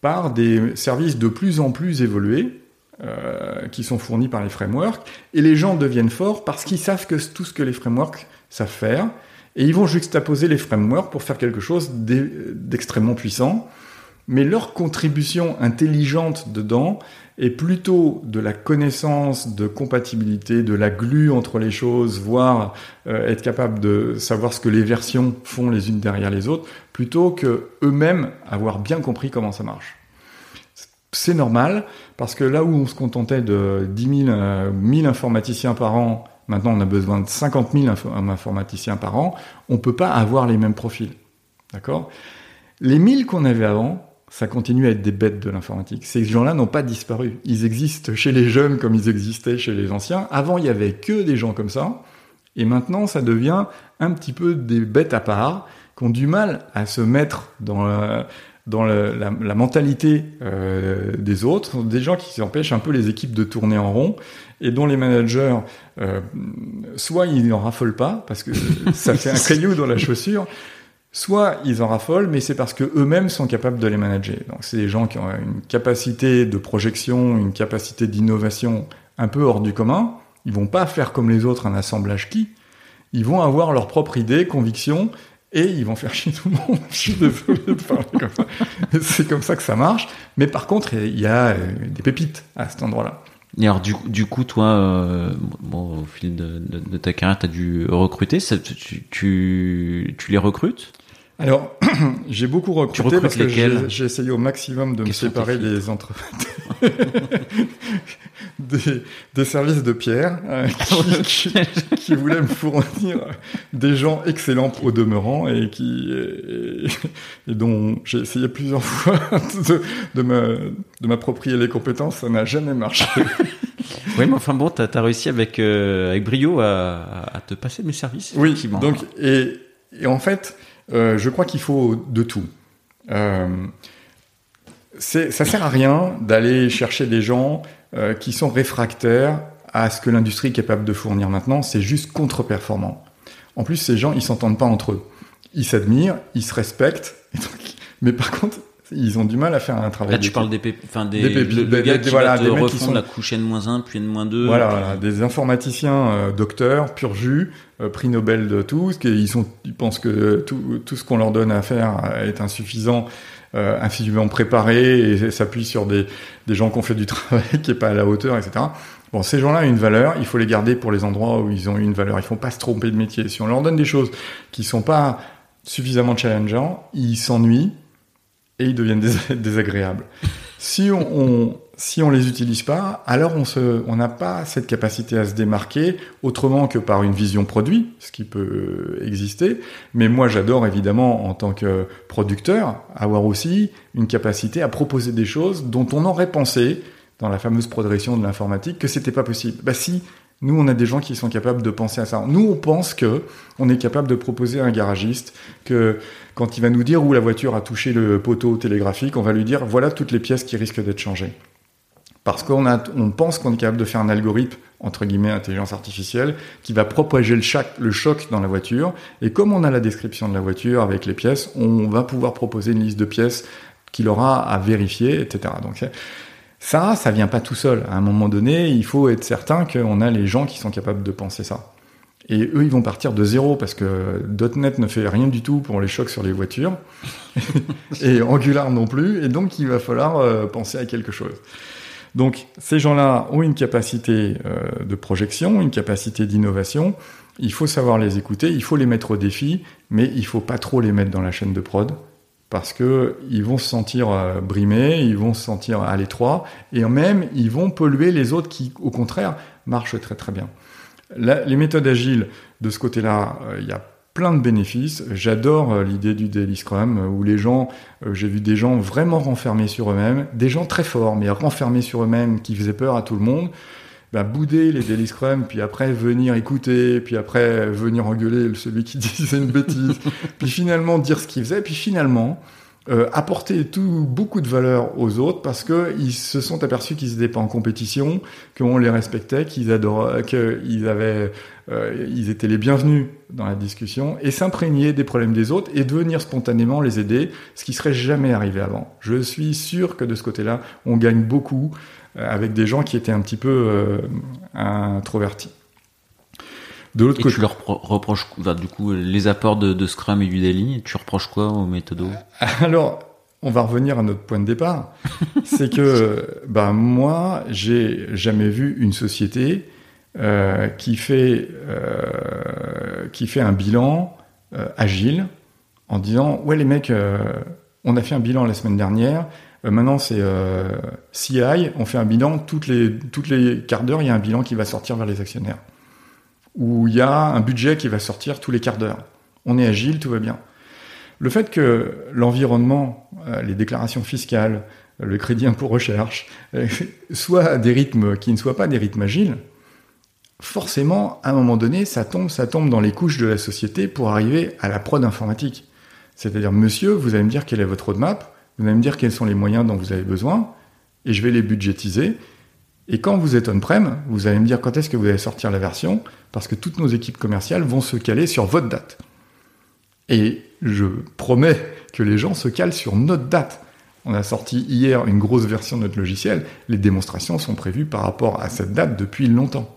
par des services de plus en plus évolués euh, qui sont fournis par les frameworks, et les gens deviennent forts parce qu'ils savent que tout ce que les frameworks savent faire, et ils vont juxtaposer les frameworks pour faire quelque chose d'extrêmement puissant mais leur contribution intelligente dedans est plutôt de la connaissance de compatibilité, de la glue entre les choses, voire euh, être capable de savoir ce que les versions font les unes derrière les autres, plutôt que eux-mêmes avoir bien compris comment ça marche. C'est normal, parce que là où on se contentait de 10 000, 1000 informaticiens par an, maintenant on a besoin de 50 000 informaticiens par an, on peut pas avoir les mêmes profils. D'accord? Les 1000 qu'on avait avant, ça continue à être des bêtes de l'informatique. Ces gens-là n'ont pas disparu. Ils existent chez les jeunes comme ils existaient chez les anciens. Avant, il y avait que des gens comme ça. Et maintenant, ça devient un petit peu des bêtes à part qui ont du mal à se mettre dans la, dans la, mentalité euh, des autres, des gens qui empêchent un peu les équipes de tourner en rond et dont les managers, euh, soit ils n'en raffolent pas parce que ça (laughs) fait un caillou dans la chaussure, Soit ils en raffolent, mais c'est parce que eux-mêmes sont capables de les manager. Donc c'est des gens qui ont une capacité de projection, une capacité d'innovation un peu hors du commun. Ils vont pas faire comme les autres un assemblage qui. Ils vont avoir leur propre idée, conviction, et ils vont faire chier tout le monde. (laughs) Je suis désolé de parler comme ça. C'est comme ça que ça marche. Mais par contre, il y a euh, des pépites à cet endroit-là. Et alors du, coup, toi, euh, au fil de, ta carrière, tu as dû recruter. tu les recrutes? Alors, (clears throat) j'ai beaucoup recruté parce que j'ai essayé au maximum de me séparer des entre (laughs) des, services de Pierre euh, (laughs) qui, voulaient me fournir des gens excellents au demeurant et qui et, dont j'ai essayé plusieurs (laughs) fois de, de m'approprier les compétences, ça n'a jamais marché. oui, mais enfin bon, t'as as réussi avec euh, avec brio à, à, te passer mes services. Oui, donc et, et en fait. Euh, je crois qu'il faut de tout. Euh, ça sert à rien d'aller chercher des gens euh, qui sont réfractaires à ce que l'industrie est capable de fournir maintenant. C'est juste contre-performant. En plus, ces gens, ils s'entendent pas entre eux. Ils s'admirent, ils se respectent. mais par contre, ils ont du mal à faire un travail. Là, tu parles des, enfin des, le, gars qui voilà, va te refondre sont... la couche N-1 puis N-2. Voilà, des informaticiens euh, docteurs, pur jus, euh, prix Nobel de tout, ils sont, ils pensent que tout, tout ce qu'on leur donne à faire est insuffisant, euh, infiniment préparé et s'appuie sur des, des gens qui ont fait du (laughs) travail qui est pas à la hauteur, etc. Bon, ces gens-là ont une valeur, il faut les garder pour les endroits où ils ont une valeur. Ils font pas se tromper de métier. Si on leur donne des choses qui sont pas suffisamment challengeants, ils s'ennuient et ils deviennent (laughs) désagréables. si on, on, si on les utilise pas, alors on se, on n'a pas cette capacité à se démarquer autrement que par une vision produit, ce qui peut exister. Mais moi, j'adore évidemment en tant que producteur avoir aussi une capacité à proposer des choses dont on aurait pensé dans la fameuse progression de l'informatique que c'était pas possible. Bah si, Nous, on a des gens qui sont capables de penser à ça. Nous, on pense que on est capable de proposer à un garagiste que quand il va nous dire où la voiture a touché le poteau télégraphique, on va lui dire voilà toutes les pièces qui risquent d'être changées. Parce qu'on a, on pense qu'on est capable de faire un algorithme, entre guillemets, intelligence artificielle, qui va propager le, choc, dans la voiture. Et comme on a la description de la voiture avec les pièces, on va pouvoir proposer une liste de pièces qu'il aura à vérifier, etc. ça, ça vient pas tout seul. À un moment donné, il faut être certain qu'on a les gens qui sont capables de penser ça. Et eux, ils vont partir de zéro parce que .NET ne fait rien du tout pour les chocs sur les voitures (laughs) et Angular non plus. Et donc, il va falloir euh, penser à quelque chose. Donc, ces gens-là ont une capacité euh, de projection, une capacité d'innovation. Il faut savoir les écouter, il faut les mettre au défi, mais il faut pas trop les mettre dans la chaîne de prod parce que ils vont se sentir euh, brimés, ils vont se sentir à l'étroit, et même ils vont polluer les autres qui, au contraire, marchent très très bien. les méthodes agiles, de ce côté-là, euh, il y a plein de bénéfices. J'adore euh, l'idée du daily scrum où les gens, j'ai vu des gens vraiment renfermés sur eux-mêmes, des gens très forts mais renfermés sur eux-mêmes qui faisaient peur à tout le monde bah, bouder les Daily Scrum, puis après venir écouter, puis après venir engueuler celui qui (laughs) disait une bêtise, puis finalement dire ce qu'il faisait, puis finalement euh, apporter tout beaucoup de valeur aux autres parce que ils se sont aperçus qu'ils n'étaient pas en compétition, qu'on les respectait, qu'ils avaient, euh, ils étaient les bienvenus dans la discussion et s'imprégner des problèmes des autres et de venir spontanément les aider, ce qui serait jamais arrivé avant. Je suis sûr que de ce côté-là, on gagne beaucoup avec des gens qui étaient un petit peu euh, introvertis. De l'autre côté, tu leur reproches du coup les apports de, Scrum et du Daily. Tu reproches quoi aux méthodos? Alors, on va revenir à notre point de départ. (laughs) c'est que, bah moi, j'ai jamais vu une société euh, qui fait euh, qui fait un bilan euh, agile en disant ouais les mecs, on a fait un bilan la semaine dernière. Euh, maintenant, c'est euh, CI, on fait un bilan, toutes les, toutes les quarts d'heure, il y a un bilan qui va sortir vers les actionnaires. Ou il y a un budget qui va sortir tous les quarts d'heure. On est agile, tout va bien. Le fait que l'environnement, euh, les déclarations fiscales, le crédit impôt recherche, (laughs) soient des rythmes qui ne soient pas des rythmes agiles, forcément, à un moment donné, ça tombe, ça tombe dans les couches de la société pour arriver à la prod informatique. C'est-à-dire, monsieur, vous allez me dire quelle est votre roadmap, vous allez me dire quels sont les moyens dont vous avez besoin, et je vais les budgétiser. Et quand vous êtes on-prem, vous allez me dire quand est-ce que vous allez sortir la version, parce que toutes nos équipes commerciales vont se caler sur votre date. Et je promets que les gens se calent sur notre date. On a sorti hier une grosse version de notre logiciel. Les démonstrations sont prévues par rapport à cette date depuis longtemps.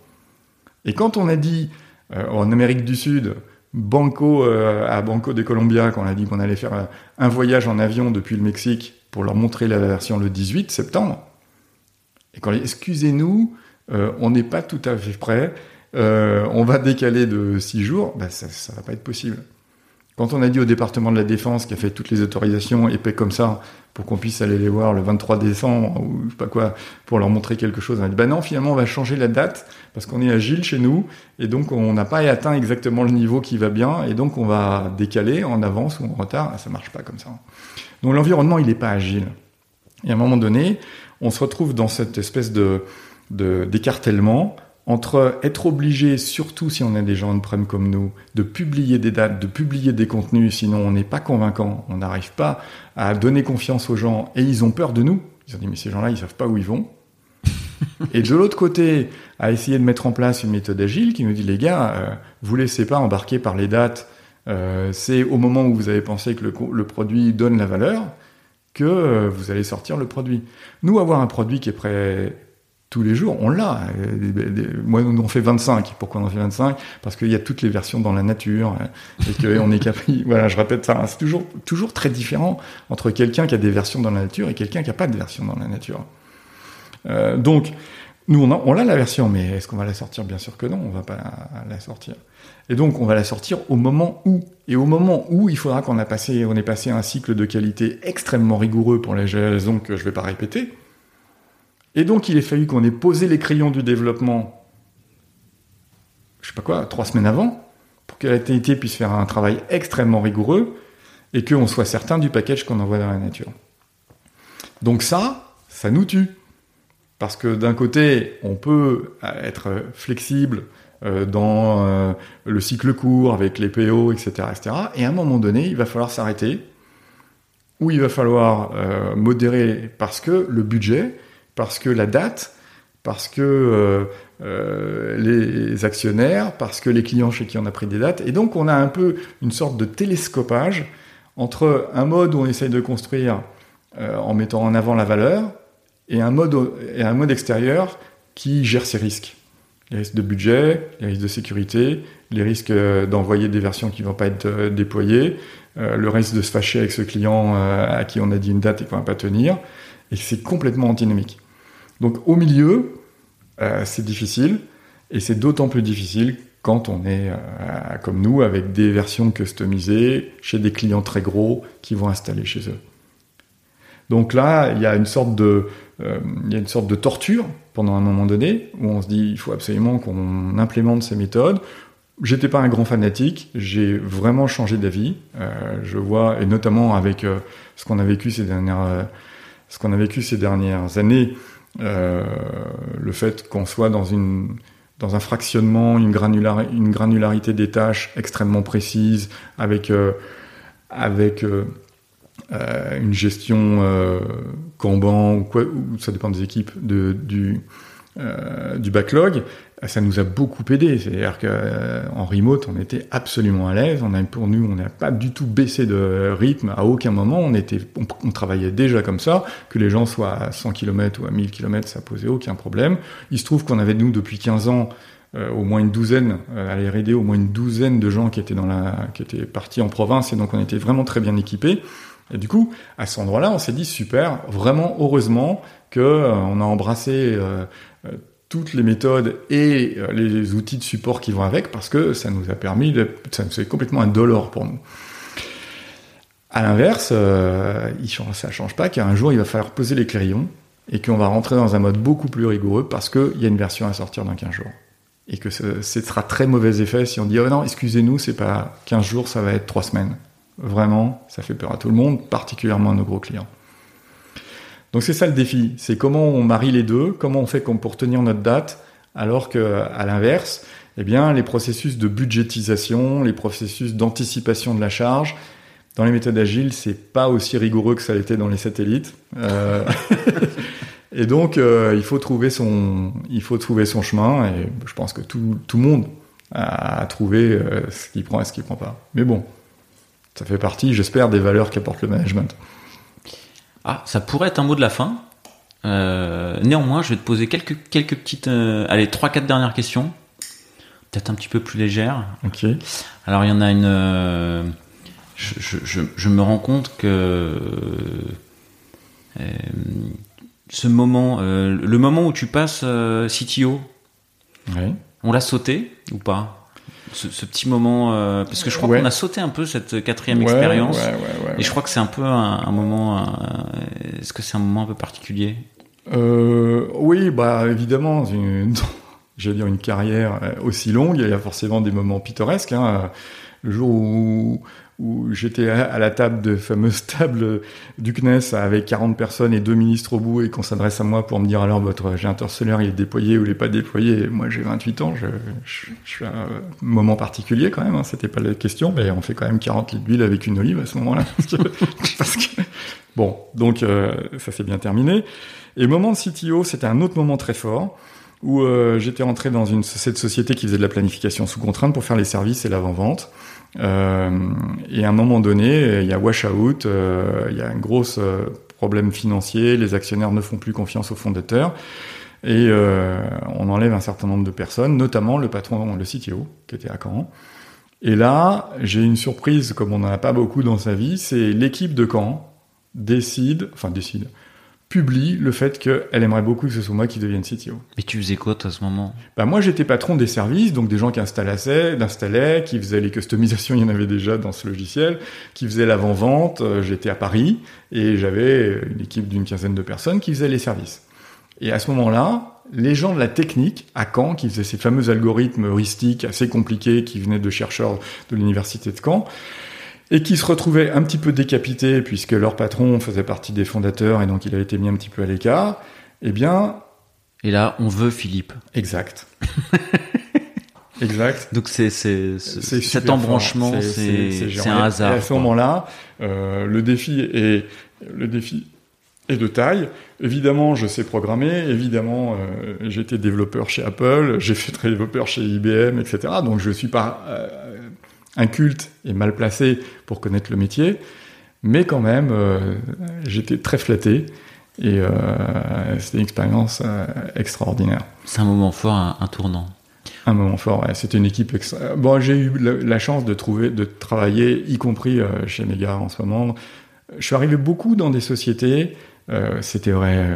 Et quand on a dit euh, en Amérique du Sud, Banco euh, à Banco de Colombia, quand on a dit qu'on allait faire euh, un voyage en avion depuis le Mexique pour leur montrer la version le 18 septembre. Et quand excusez-nous, euh, on n'est pas tout à fait prêt, on va décaler de six jours, ben ça, ça va pas être possible. Quand on a dit au département de la défense qui a fait toutes les autorisations épais comme ça pour qu'on puisse aller les voir le 23 décembre ou pas quoi pour leur montrer quelque chose, on a dit bah non finalement on va changer la date parce qu'on est agile chez nous et donc on n'a pas atteint exactement le niveau qui va bien et donc on va décaler en avance ou en retard. Ça marche pas comme ça. Donc l'environnement il n'est pas agile. Et à un moment donné, on se retrouve dans cette espèce de d'écartèlement entre être obligé, surtout si on a des gens on-prem comme nous, de publier des dates, de publier des contenus, sinon on n'est pas convaincant, on n'arrive pas à donner confiance aux gens, et ils ont peur de nous. Ils ont dit, mais ces gens-là, ils savent pas où ils vont. Et de l'autre côté, à essayer de mettre en place une méthode agile qui nous dit, les gars, euh, vous laissez pas embarquer par les dates, euh, c'est au moment où vous avez pensé que le, produit donne la valeur que euh, vous allez sortir le produit. Nous, avoir un produit qui est prêt tous les jours, on l'a. Moi, on en fait 25. Pourquoi on en fait 25 Parce qu'il y a toutes les versions dans la nature et qu'on est capable. (laughs) Voilà, je répète ça. C'est toujours, toujours très différent entre quelqu'un qui a des versions dans la nature et quelqu'un qui n'a pas de version dans la nature. Euh, donc, nous, on a, a la version, mais est-ce qu'on va la sortir? Bien sûr que non, on va pas la, sortir. Et donc, on va la sortir au moment où. Et au moment où, il faudra qu'on a ait passé un cycle de qualité extrêmement rigoureux pour les raisons que je vais pas répéter et donc, il est fallu qu'on ait posé les crayons du développement, je sais pas quoi, trois semaines avant, pour que la puisse faire un travail extrêmement rigoureux et qu'on soit certain du package qu'on envoie dans la nature. Donc ça, ça nous tue. Parce que d'un côté, on peut être flexible euh, dans euh, le cycle court avec les PO, etc., etc. Et à un moment donné, il va falloir s'arrêter, ou il va falloir euh, modérer parce que le budget, parce que la date, parce que les actionnaires, parce que les clients chez qui on a pris des dates. Et donc, on a un peu une sorte de télescopage entre un mode où on essaye de construire en mettant en avant la valeur et un mode, et un mode extérieur qui gère ses risques les risques de budget, les risques de sécurité, les risques euh, d'envoyer des versions qui ne vont pas être euh, déployées, euh, le risque de se fâcher avec ce client à qui on a dit une date et qu'on ne va pas tenir. Et c'est complètement antinomique. Donc au milieu, c'est difficile, et c'est d'autant plus difficile quand on est comme nous avec des versions customisées chez des clients très gros qui vont installer chez eux. Donc là, il y a une sorte de, euh, il y a une sorte de torture pendant un moment donné où on se dit il faut absolument qu'on implémente ces méthodes. J'étais pas un grand fanatique, j'ai vraiment changé d'avis. Euh, je vois et notamment avec euh, ce qu'on a vécu ces dernières, ce qu'on a vécu ces dernières années, le fait qu'on soit dans une dans un fractionnement, une, une granularité des tâches extrêmement précise, avec avec euh, une gestion euh, Kanban ou quoi, ou ça dépend des équipes de, du, euh, du backlog, ça nous a beaucoup aidé. C'est-à-dire qu'en euh, remote, on était absolument à l'aise. On a, pour nous, on n'a pas du tout baissé de rythme à aucun moment. On était, on, travaillait déjà comme ça. Que les gens soient à 100 km ou à 1000 km, ça posait aucun problème. Il se trouve qu'on avait nous depuis 15 ans euh, au moins une douzaine à la au moins une douzaine de gens qui étaient dans la, qui étaient partis en province et donc on était vraiment très bien équipés. Et du coup, à cet endroit-là, on s'est dit super, vraiment heureusement que euh, on a embrassé euh, euh, toutes les méthodes et les outils de support qui vont avec, parce que ça nous a permis, de, ça c'est complètement un dollar pour nous. À l'inverse, euh, ça change pas qu'un jour il va falloir poser les clairions et qu'on va rentrer dans un mode beaucoup plus rigoureux parce qu'il y a une version à sortir dans 15 jours. Et que ce, ce sera très mauvais effet si on dit oh non, excusez-nous, c'est pas 15 jours, ça va être 3 semaines. Vraiment, ça fait peur à tout le monde, particulièrement à nos gros clients. Donc c'est ça le défi, c'est comment on marie les deux, comment on fait pour tenir notre date, alors que à l'inverse, eh bien les processus de budgétisation, les processus d'anticipation de la charge, dans les méthodes agiles, c'est pas aussi rigoureux que ça l'était dans les satellites. Euh, (laughs) et donc euh, il faut trouver son, il faut trouver son chemin. Et je pense que tout, tout le monde a trouvé euh, ce qui prend et ce qui prend pas. Mais bon, ça fait partie, j'espère, des valeurs qu'apporte le management. Ah, ça pourrait être un mot de la fin. Euh, néanmoins, je vais te poser quelques, quelques petites, euh, allez, trois, quatre dernières questions, peut-être un petit peu plus légères. Ok. Alors, il y en a une. Euh, je, je, je, me rends compte que ce moment, le moment où tu passes CTO, on l'a sauté ou pas? Ce, petit moment euh, parce que je crois qu'on a sauté un peu cette quatrième expérience. et je crois que c'est un peu un, moment euh, est-ce que c'est un moment un peu particulier? Euh, oui bah évidemment (laughs) j'allais dire une carrière aussi longue. Il y a forcément des moments pittoresques hein. le jour où où j'étais à la table de fameuse (laughs) table du CNES avec 40 personnes et deux ministres au bout et qu'on s'adresse à moi pour me dire alors votre générateur solaire il est déployé ou il n'est pas déployé? moi j'ai 28 ans, je, suis à un moment particulier quand même, hein, c'était pas la question, mais on fait quand même 40 litres d'huile avec une olive à ce moment-là. (laughs) bon, donc euh, ça s'est bien terminé. Et le moment de CTO, c'était un autre moment très fort où euh, j'étais rentré dans une, cette société qui faisait de la planification sous contrainte pour faire les services et l'avant-vente. Euh, et à un moment donné, il y a washout, euh, il y a un gros problème financier, les actionnaires ne font plus confiance aux fondateurs. Et on enlève un certain nombre de personnes, notamment le patron, le CTO, qui était à Caen. Et là, j'ai une surprise, comme on n'en a pas beaucoup dans sa vie, c'est l'équipe de Caen décide, enfin décide, publie le fait qu'elle aimerait beaucoup que ce soit moi qui devienne CTO. Mais tu faisais quoi toi à ce moment? Bah moi j'étais patron des services, donc des gens qui installaient, qui faisaient les customisations, il y en avait déjà dans ce logiciel, qui faisaient l'avant-vente. Euh, j'étais à Paris et j'avais une équipe d'une quinzaine de personnes qui faisaient les services. Et à ce moment-là, les gens de la technique à Caen, qui faisaient ces fameux algorithmes heuristiques assez compliqués, qui venaient de chercheurs de l'université de Caen, et qui se retrouvaient un petit peu décapités puisque leur patron faisait partie des fondateurs et donc il a été mis un petit peu à l'écart, eh bien, Et là, on veut Philippe. Exact. (laughs) exact. Donc c'est cet embranchement, c'est un hasard. Et à ce moment-là, euh, le défi est le défi est de taille. Évidemment, je sais programmer. Évidemment, euh, été développeur chez Apple. J'ai fait très développeur chez IBM, etc. Donc, je suis pas euh, inculte et mal placé pour connaître le métier. Mais quand même, euh, j'étais très flatté. Et euh, c'était une expérience euh, extraordinaire. C'est un moment fort, un, un tournant. Un moment fort, ouais. C'était une équipe extra... Bon, j'ai eu la, la chance de trouver, de travailler, y compris euh, chez Mega en ce moment. Je suis arrivé beaucoup dans des sociétés. Euh, c'était vrai euh,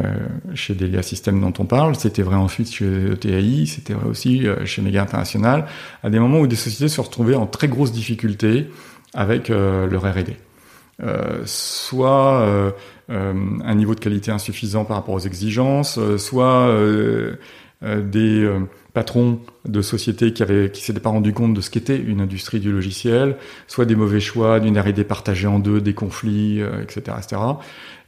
chez Delia Systems dont on parle. C'était vrai ensuite chez ETAI. C'était vrai aussi euh, chez Mega International. À des moments où des sociétés se retrouvaient en très grosses difficultés avec leur R&D. Soit un niveau de qualité insuffisant par rapport aux exigences, soit des patrons de sociétés qui avaient qui s'étaient pas rendu compte de ce qu'était une industrie du logiciel, soit des mauvais choix, d'une R&D partagée en deux, des conflits, etc.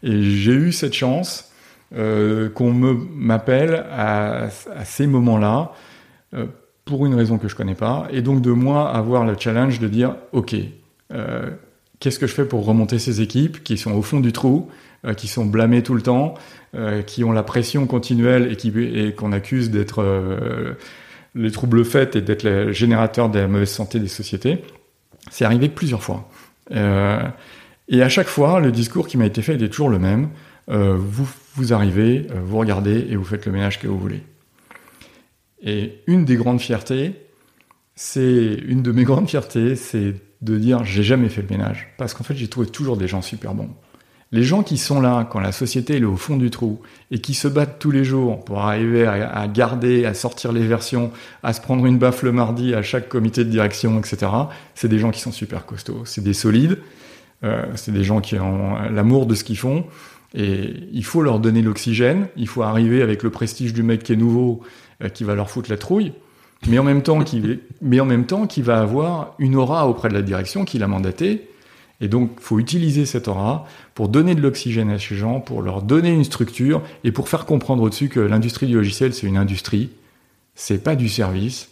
Et j'ai eu cette chance euh, qu'on m'appelle à, ces moments-là euh, pour une raison que je connais pas, et donc de moi avoir le challenge de dire ok. Euh, Qu'est-ce que je fais pour remonter ces équipes qui sont au fond du trou, euh, qui sont blâmées tout le temps, qui ont la pression continuelle et qui et qu'on accuse d'être les troubles faits et d'être le générateur de la mauvaise santé des sociétés C'est arrivé plusieurs fois. Et à chaque fois, le discours qui m'a été fait était toujours le même. Euh, vous, vous arrivez, euh, vous regardez et vous faites le ménage que vous voulez. Et une des grandes fiertés, c'est une de mes (laughs) grandes fiertés, c'est de dire j'ai jamais fait le ménage parce qu'en fait j'ai trouvé toujours des gens super bons. Les gens qui sont là quand la société est au fond du trou et qui se battent tous les jours pour arriver à, garder, à sortir les versions, à se prendre une baffe le mardi à chaque comité de direction, etc. C'est des gens qui sont super costauds, c'est des solides, c'est des gens qui ont l'amour de ce qu'ils font. Et il faut leur donner l'oxygène. Il faut arriver avec le prestige du mec qui est nouveau, euh, qui va leur foutre la trouille. Mais en même temps qui (laughs) mais en même temps qui va avoir une aura auprès de la direction qui l'a mandaté et donc faut utiliser cette aura pour donner de l'oxygène à ces gens pour leur donner une structure et pour faire comprendre au-dessus que l'industrie du logiciel c'est une industrie c'est pas du service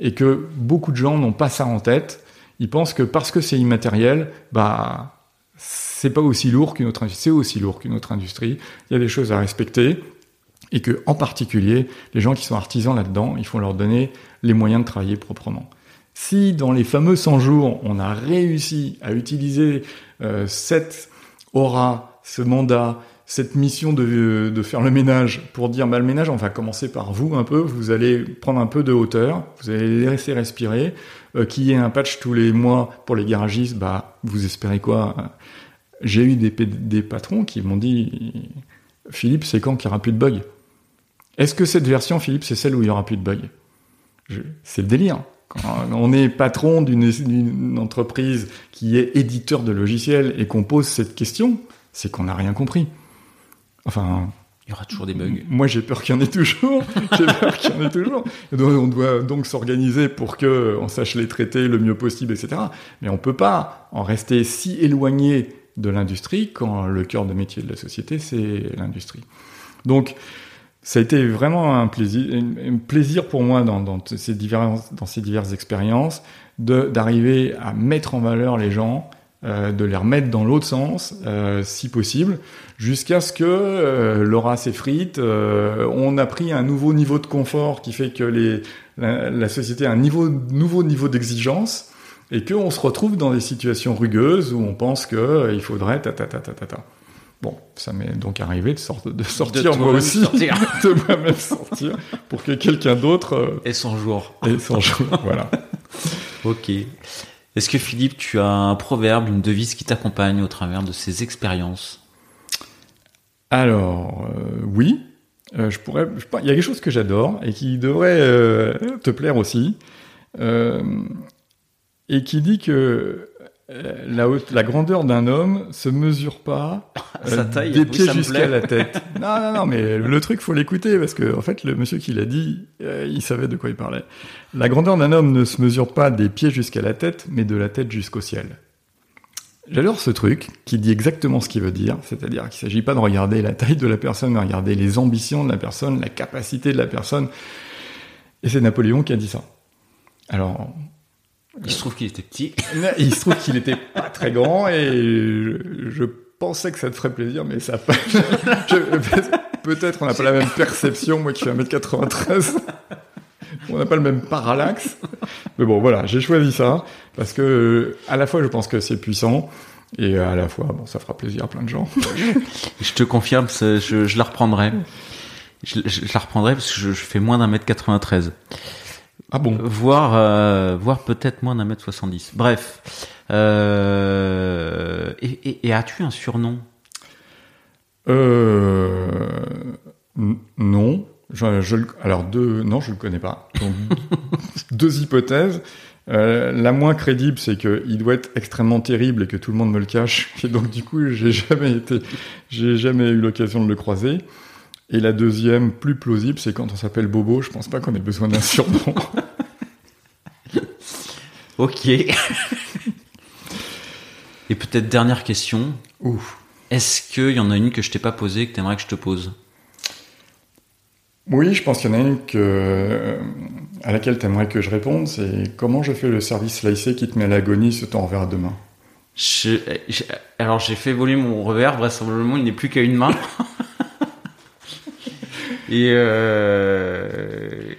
et que beaucoup de gens n'ont pas ça en tête ils pensent que parce que c'est immatériel bah c'est pas aussi lourd qu'une autre industrie c'est aussi lourd qu'une autre industrie. Il y a des choses à respecter et que, en particulier, les gens qui sont artisans là-dedans, il faut leur donner les moyens de travailler proprement. Si dans les fameux 100 jours, on a réussi à utiliser euh, cette aura, ce mandat, cette mission de, de, faire le ménage pour dire bah, le ménage, on va commencer par vous un peu, vous allez prendre un peu de hauteur, vous allez les laisser respirer, qu'il y ait un patch tous les mois pour les garagistes, bah vous espérez quoi J'ai eu des, patrons qui m'ont dit Philippe, c'est quand qu'il n'y aura plus de bugs? Est-ce que cette version, Philippe, c'est celle où il y aura plus de bugs? C'est le délire. Quand on est patron d'une entreprise qui est éditeur de logiciels et qu'on pose cette question, c'est qu'on n'a rien compris. Enfin. Il y aura toujours des bugs. Moi, j'ai peur qu'il y en ait toujours. (laughs) j'ai peur qu'il y en ait toujours. On doit donc s'organiser pour que on sache les traiter le mieux possible, etc. Mais on peut pas en rester si éloigné de l'industrie quand le cœur de métier de la société, c'est l'industrie. Donc, ça a été vraiment un plaisir, un plaisir pour moi dans ces diverses, dans ces diverses expériences d'arriver à mettre en valeur les gens, euh, de les remettre dans l'autre sens, euh, si possible, jusqu'à ce que euh, l'aura s'effrite. on a pris un nouveau niveau de confort qui fait que les, la, la société a un niveau, nouveau niveau d'exigence et qu'on se retrouve dans des situations rugueuses où on pense qu'il faudrait ta ta ta ta ta ta. Bon, ça m'est donc arrivé de, sort, de sortir (laughs) de moi aussi, sortir. de moi-même sortir, pour que quelqu'un d'autre Et son jour. ait son jour. voilà. (laughs) Ok. Est-ce que Philippe, tu as un proverbe, une devise qui t'accompagne au travers de ces expériences? Alors, euh, oui, euh, je pourrais. Il y a quelque chose que j'adore et qui devrait euh, te plaire aussi, et qui dit que la, haute, la grandeur d'un homme se mesure pas (laughs) Sa taille, des oui, pieds ça me jusqu'à plaît. la tête. (laughs) non, non, non, mais le truc, faut l'écouter parce que en fait, le monsieur qui l'a dit, euh, il savait de quoi il parlait. La grandeur d'un homme ne se mesure pas des pieds jusqu'à la tête, mais de la tête jusqu'au ciel. J'adore ce truc qui dit exactement ce qu'il veut dire, c'est-à-dire qu'il ne s'agit pas de regarder la taille de la personne, mais regarder les ambitions de la personne, la capacité de la personne. Et c'est Napoléon qui a dit ça. Alors. Il se trouve qu'il était petit. Il se trouve qu'il était pas très grand et je, pensais que ça te ferait plaisir, mais ça pas. (laughs) Peut-être on n'a pas la même perception, moi qui fais 1m93. On n'a pas le même parallaxe. Mais bon, voilà, j'ai choisi ça parce que à la fois je pense que c'est puissant et à la fois, bon, ça fera plaisir à plein de gens. (laughs) je te confirme, je, je la reprendrai. Je, la reprendrai parce que je, fais moins d'un mètre 93. Ah bon Voire, euh, voire peut-être moins d'un mètre 70. Bref. Euh, et, et, as-tu un surnom? Euh, Non. Je, alors deux, non, je le connais pas. Donc, (laughs) deux hypothèses. Euh, la moins crédible, c'est qu'il doit être extrêmement terrible et que tout le monde me le cache. Et donc du coup, j'ai jamais été, j'ai jamais eu l'occasion de le croiser. Et la deuxième, plus plausible, c'est quand on s'appelle Bobo. Je pense pas qu'on ait besoin d'un surnom. (laughs) ok. et peut-être dernière question. Ouf. Est-ce qu'il y en a une que je t'ai pas posée que tu aimerais que je te pose? Oui, je pense qu'il y en a une que, à laquelle tu aimerais que je réponde, c'est comment je fais le service slicé qui te met à l'agonie ce temps revers à deux mains Alors j'ai fait évoluer mon revers, vraisemblablement il n'est plus qu'à une main. (laughs) et euh,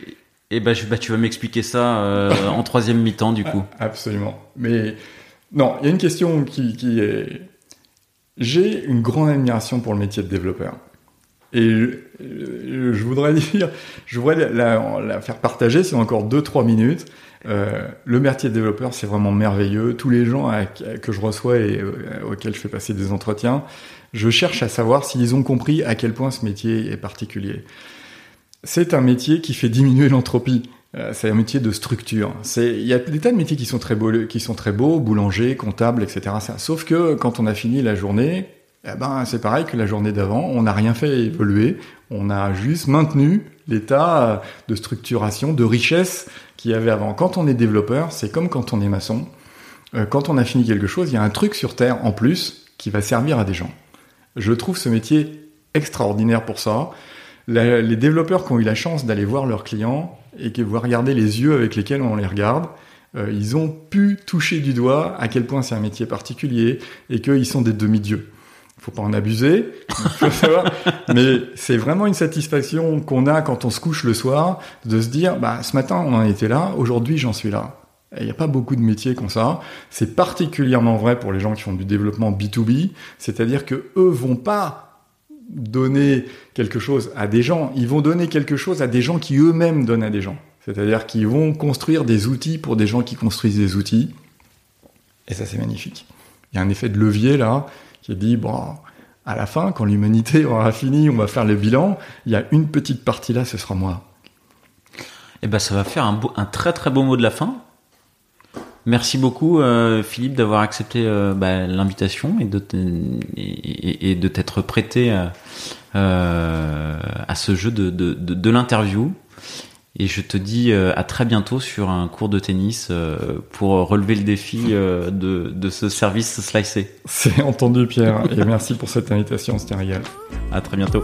et bah, bah, tu vas m'expliquer ça euh, en troisième mi-temps du coup. Absolument. Mais non, il y a une question qui, qui est... J'ai une grande admiration pour le métier de développeur. Et je voudrais (laughs) dire, je voudrais la, faire partager, c'est encore 2-3 minutes. Euh, le métier de développeur, c'est vraiment merveilleux. Tous les gens que je reçois et euh, auxquels je fais passer des entretiens, je cherche à savoir s'ils ont compris à quel point ce métier est particulier. C'est un métier qui fait diminuer l'entropie. Euh, c'est un métier de structure. Il y a des tas de métiers qui sont très beaux, boulanger, comptable, etc. Sauf que quand on a fini la journée, eh ben, c'est pareil que la journée d'avant, on n'a rien fait évoluer, on a juste maintenu l'état de structuration, de richesse qu'il y avait avant. Quand on est développeur, c'est comme quand on est maçon. Euh, quand on a fini quelque chose, il y a un truc sur Terre en plus qui va servir à des gens. Je trouve ce métier extraordinaire pour ça. les développeurs qui ont eu la chance d'aller voir leurs clients et qui vont regarder les yeux avec lesquels on les regarde, euh, ils ont pu toucher du doigt à quel point c'est un métier particulier et qu'ils sont des demi-dieux faut pas en abuser, (laughs) mais c'est vraiment une satisfaction qu'on a quand on se couche le soir de se dire, bah, ce matin on en était là, aujourd'hui j'en suis là. Il n'y a pas beaucoup de métiers comme ça. C'est particulièrement vrai pour les gens qui font du développement B2B, c'est-à-dire que eux vont pas donner quelque chose à des gens, ils vont donner quelque chose à des gens qui eux-mêmes donnent à des gens. C'est-à-dire qu'ils vont construire des outils pour des gens qui construisent des outils. Et ça, c'est magnifique. Il y a un effet de levier là qui dit bon, à la fin, quand l'humanité aura fini, on va faire le bilan. Il y a une petite partie là, ce sera moi. Eh ben, ça va faire un, un très très beau mot de la fin. Merci beaucoup euh, Philippe d'avoir accepté euh, bah, l'invitation et de et, de t'être prêté euh, à ce jeu de, de, de l'interview. Et je te dis euh, à très bientôt sur un cours de tennis euh, pour relever le défi euh, de, de ce service slicé. C'est entendu Pierre, et merci pour cette invitation, c'était un régal. À très bientôt.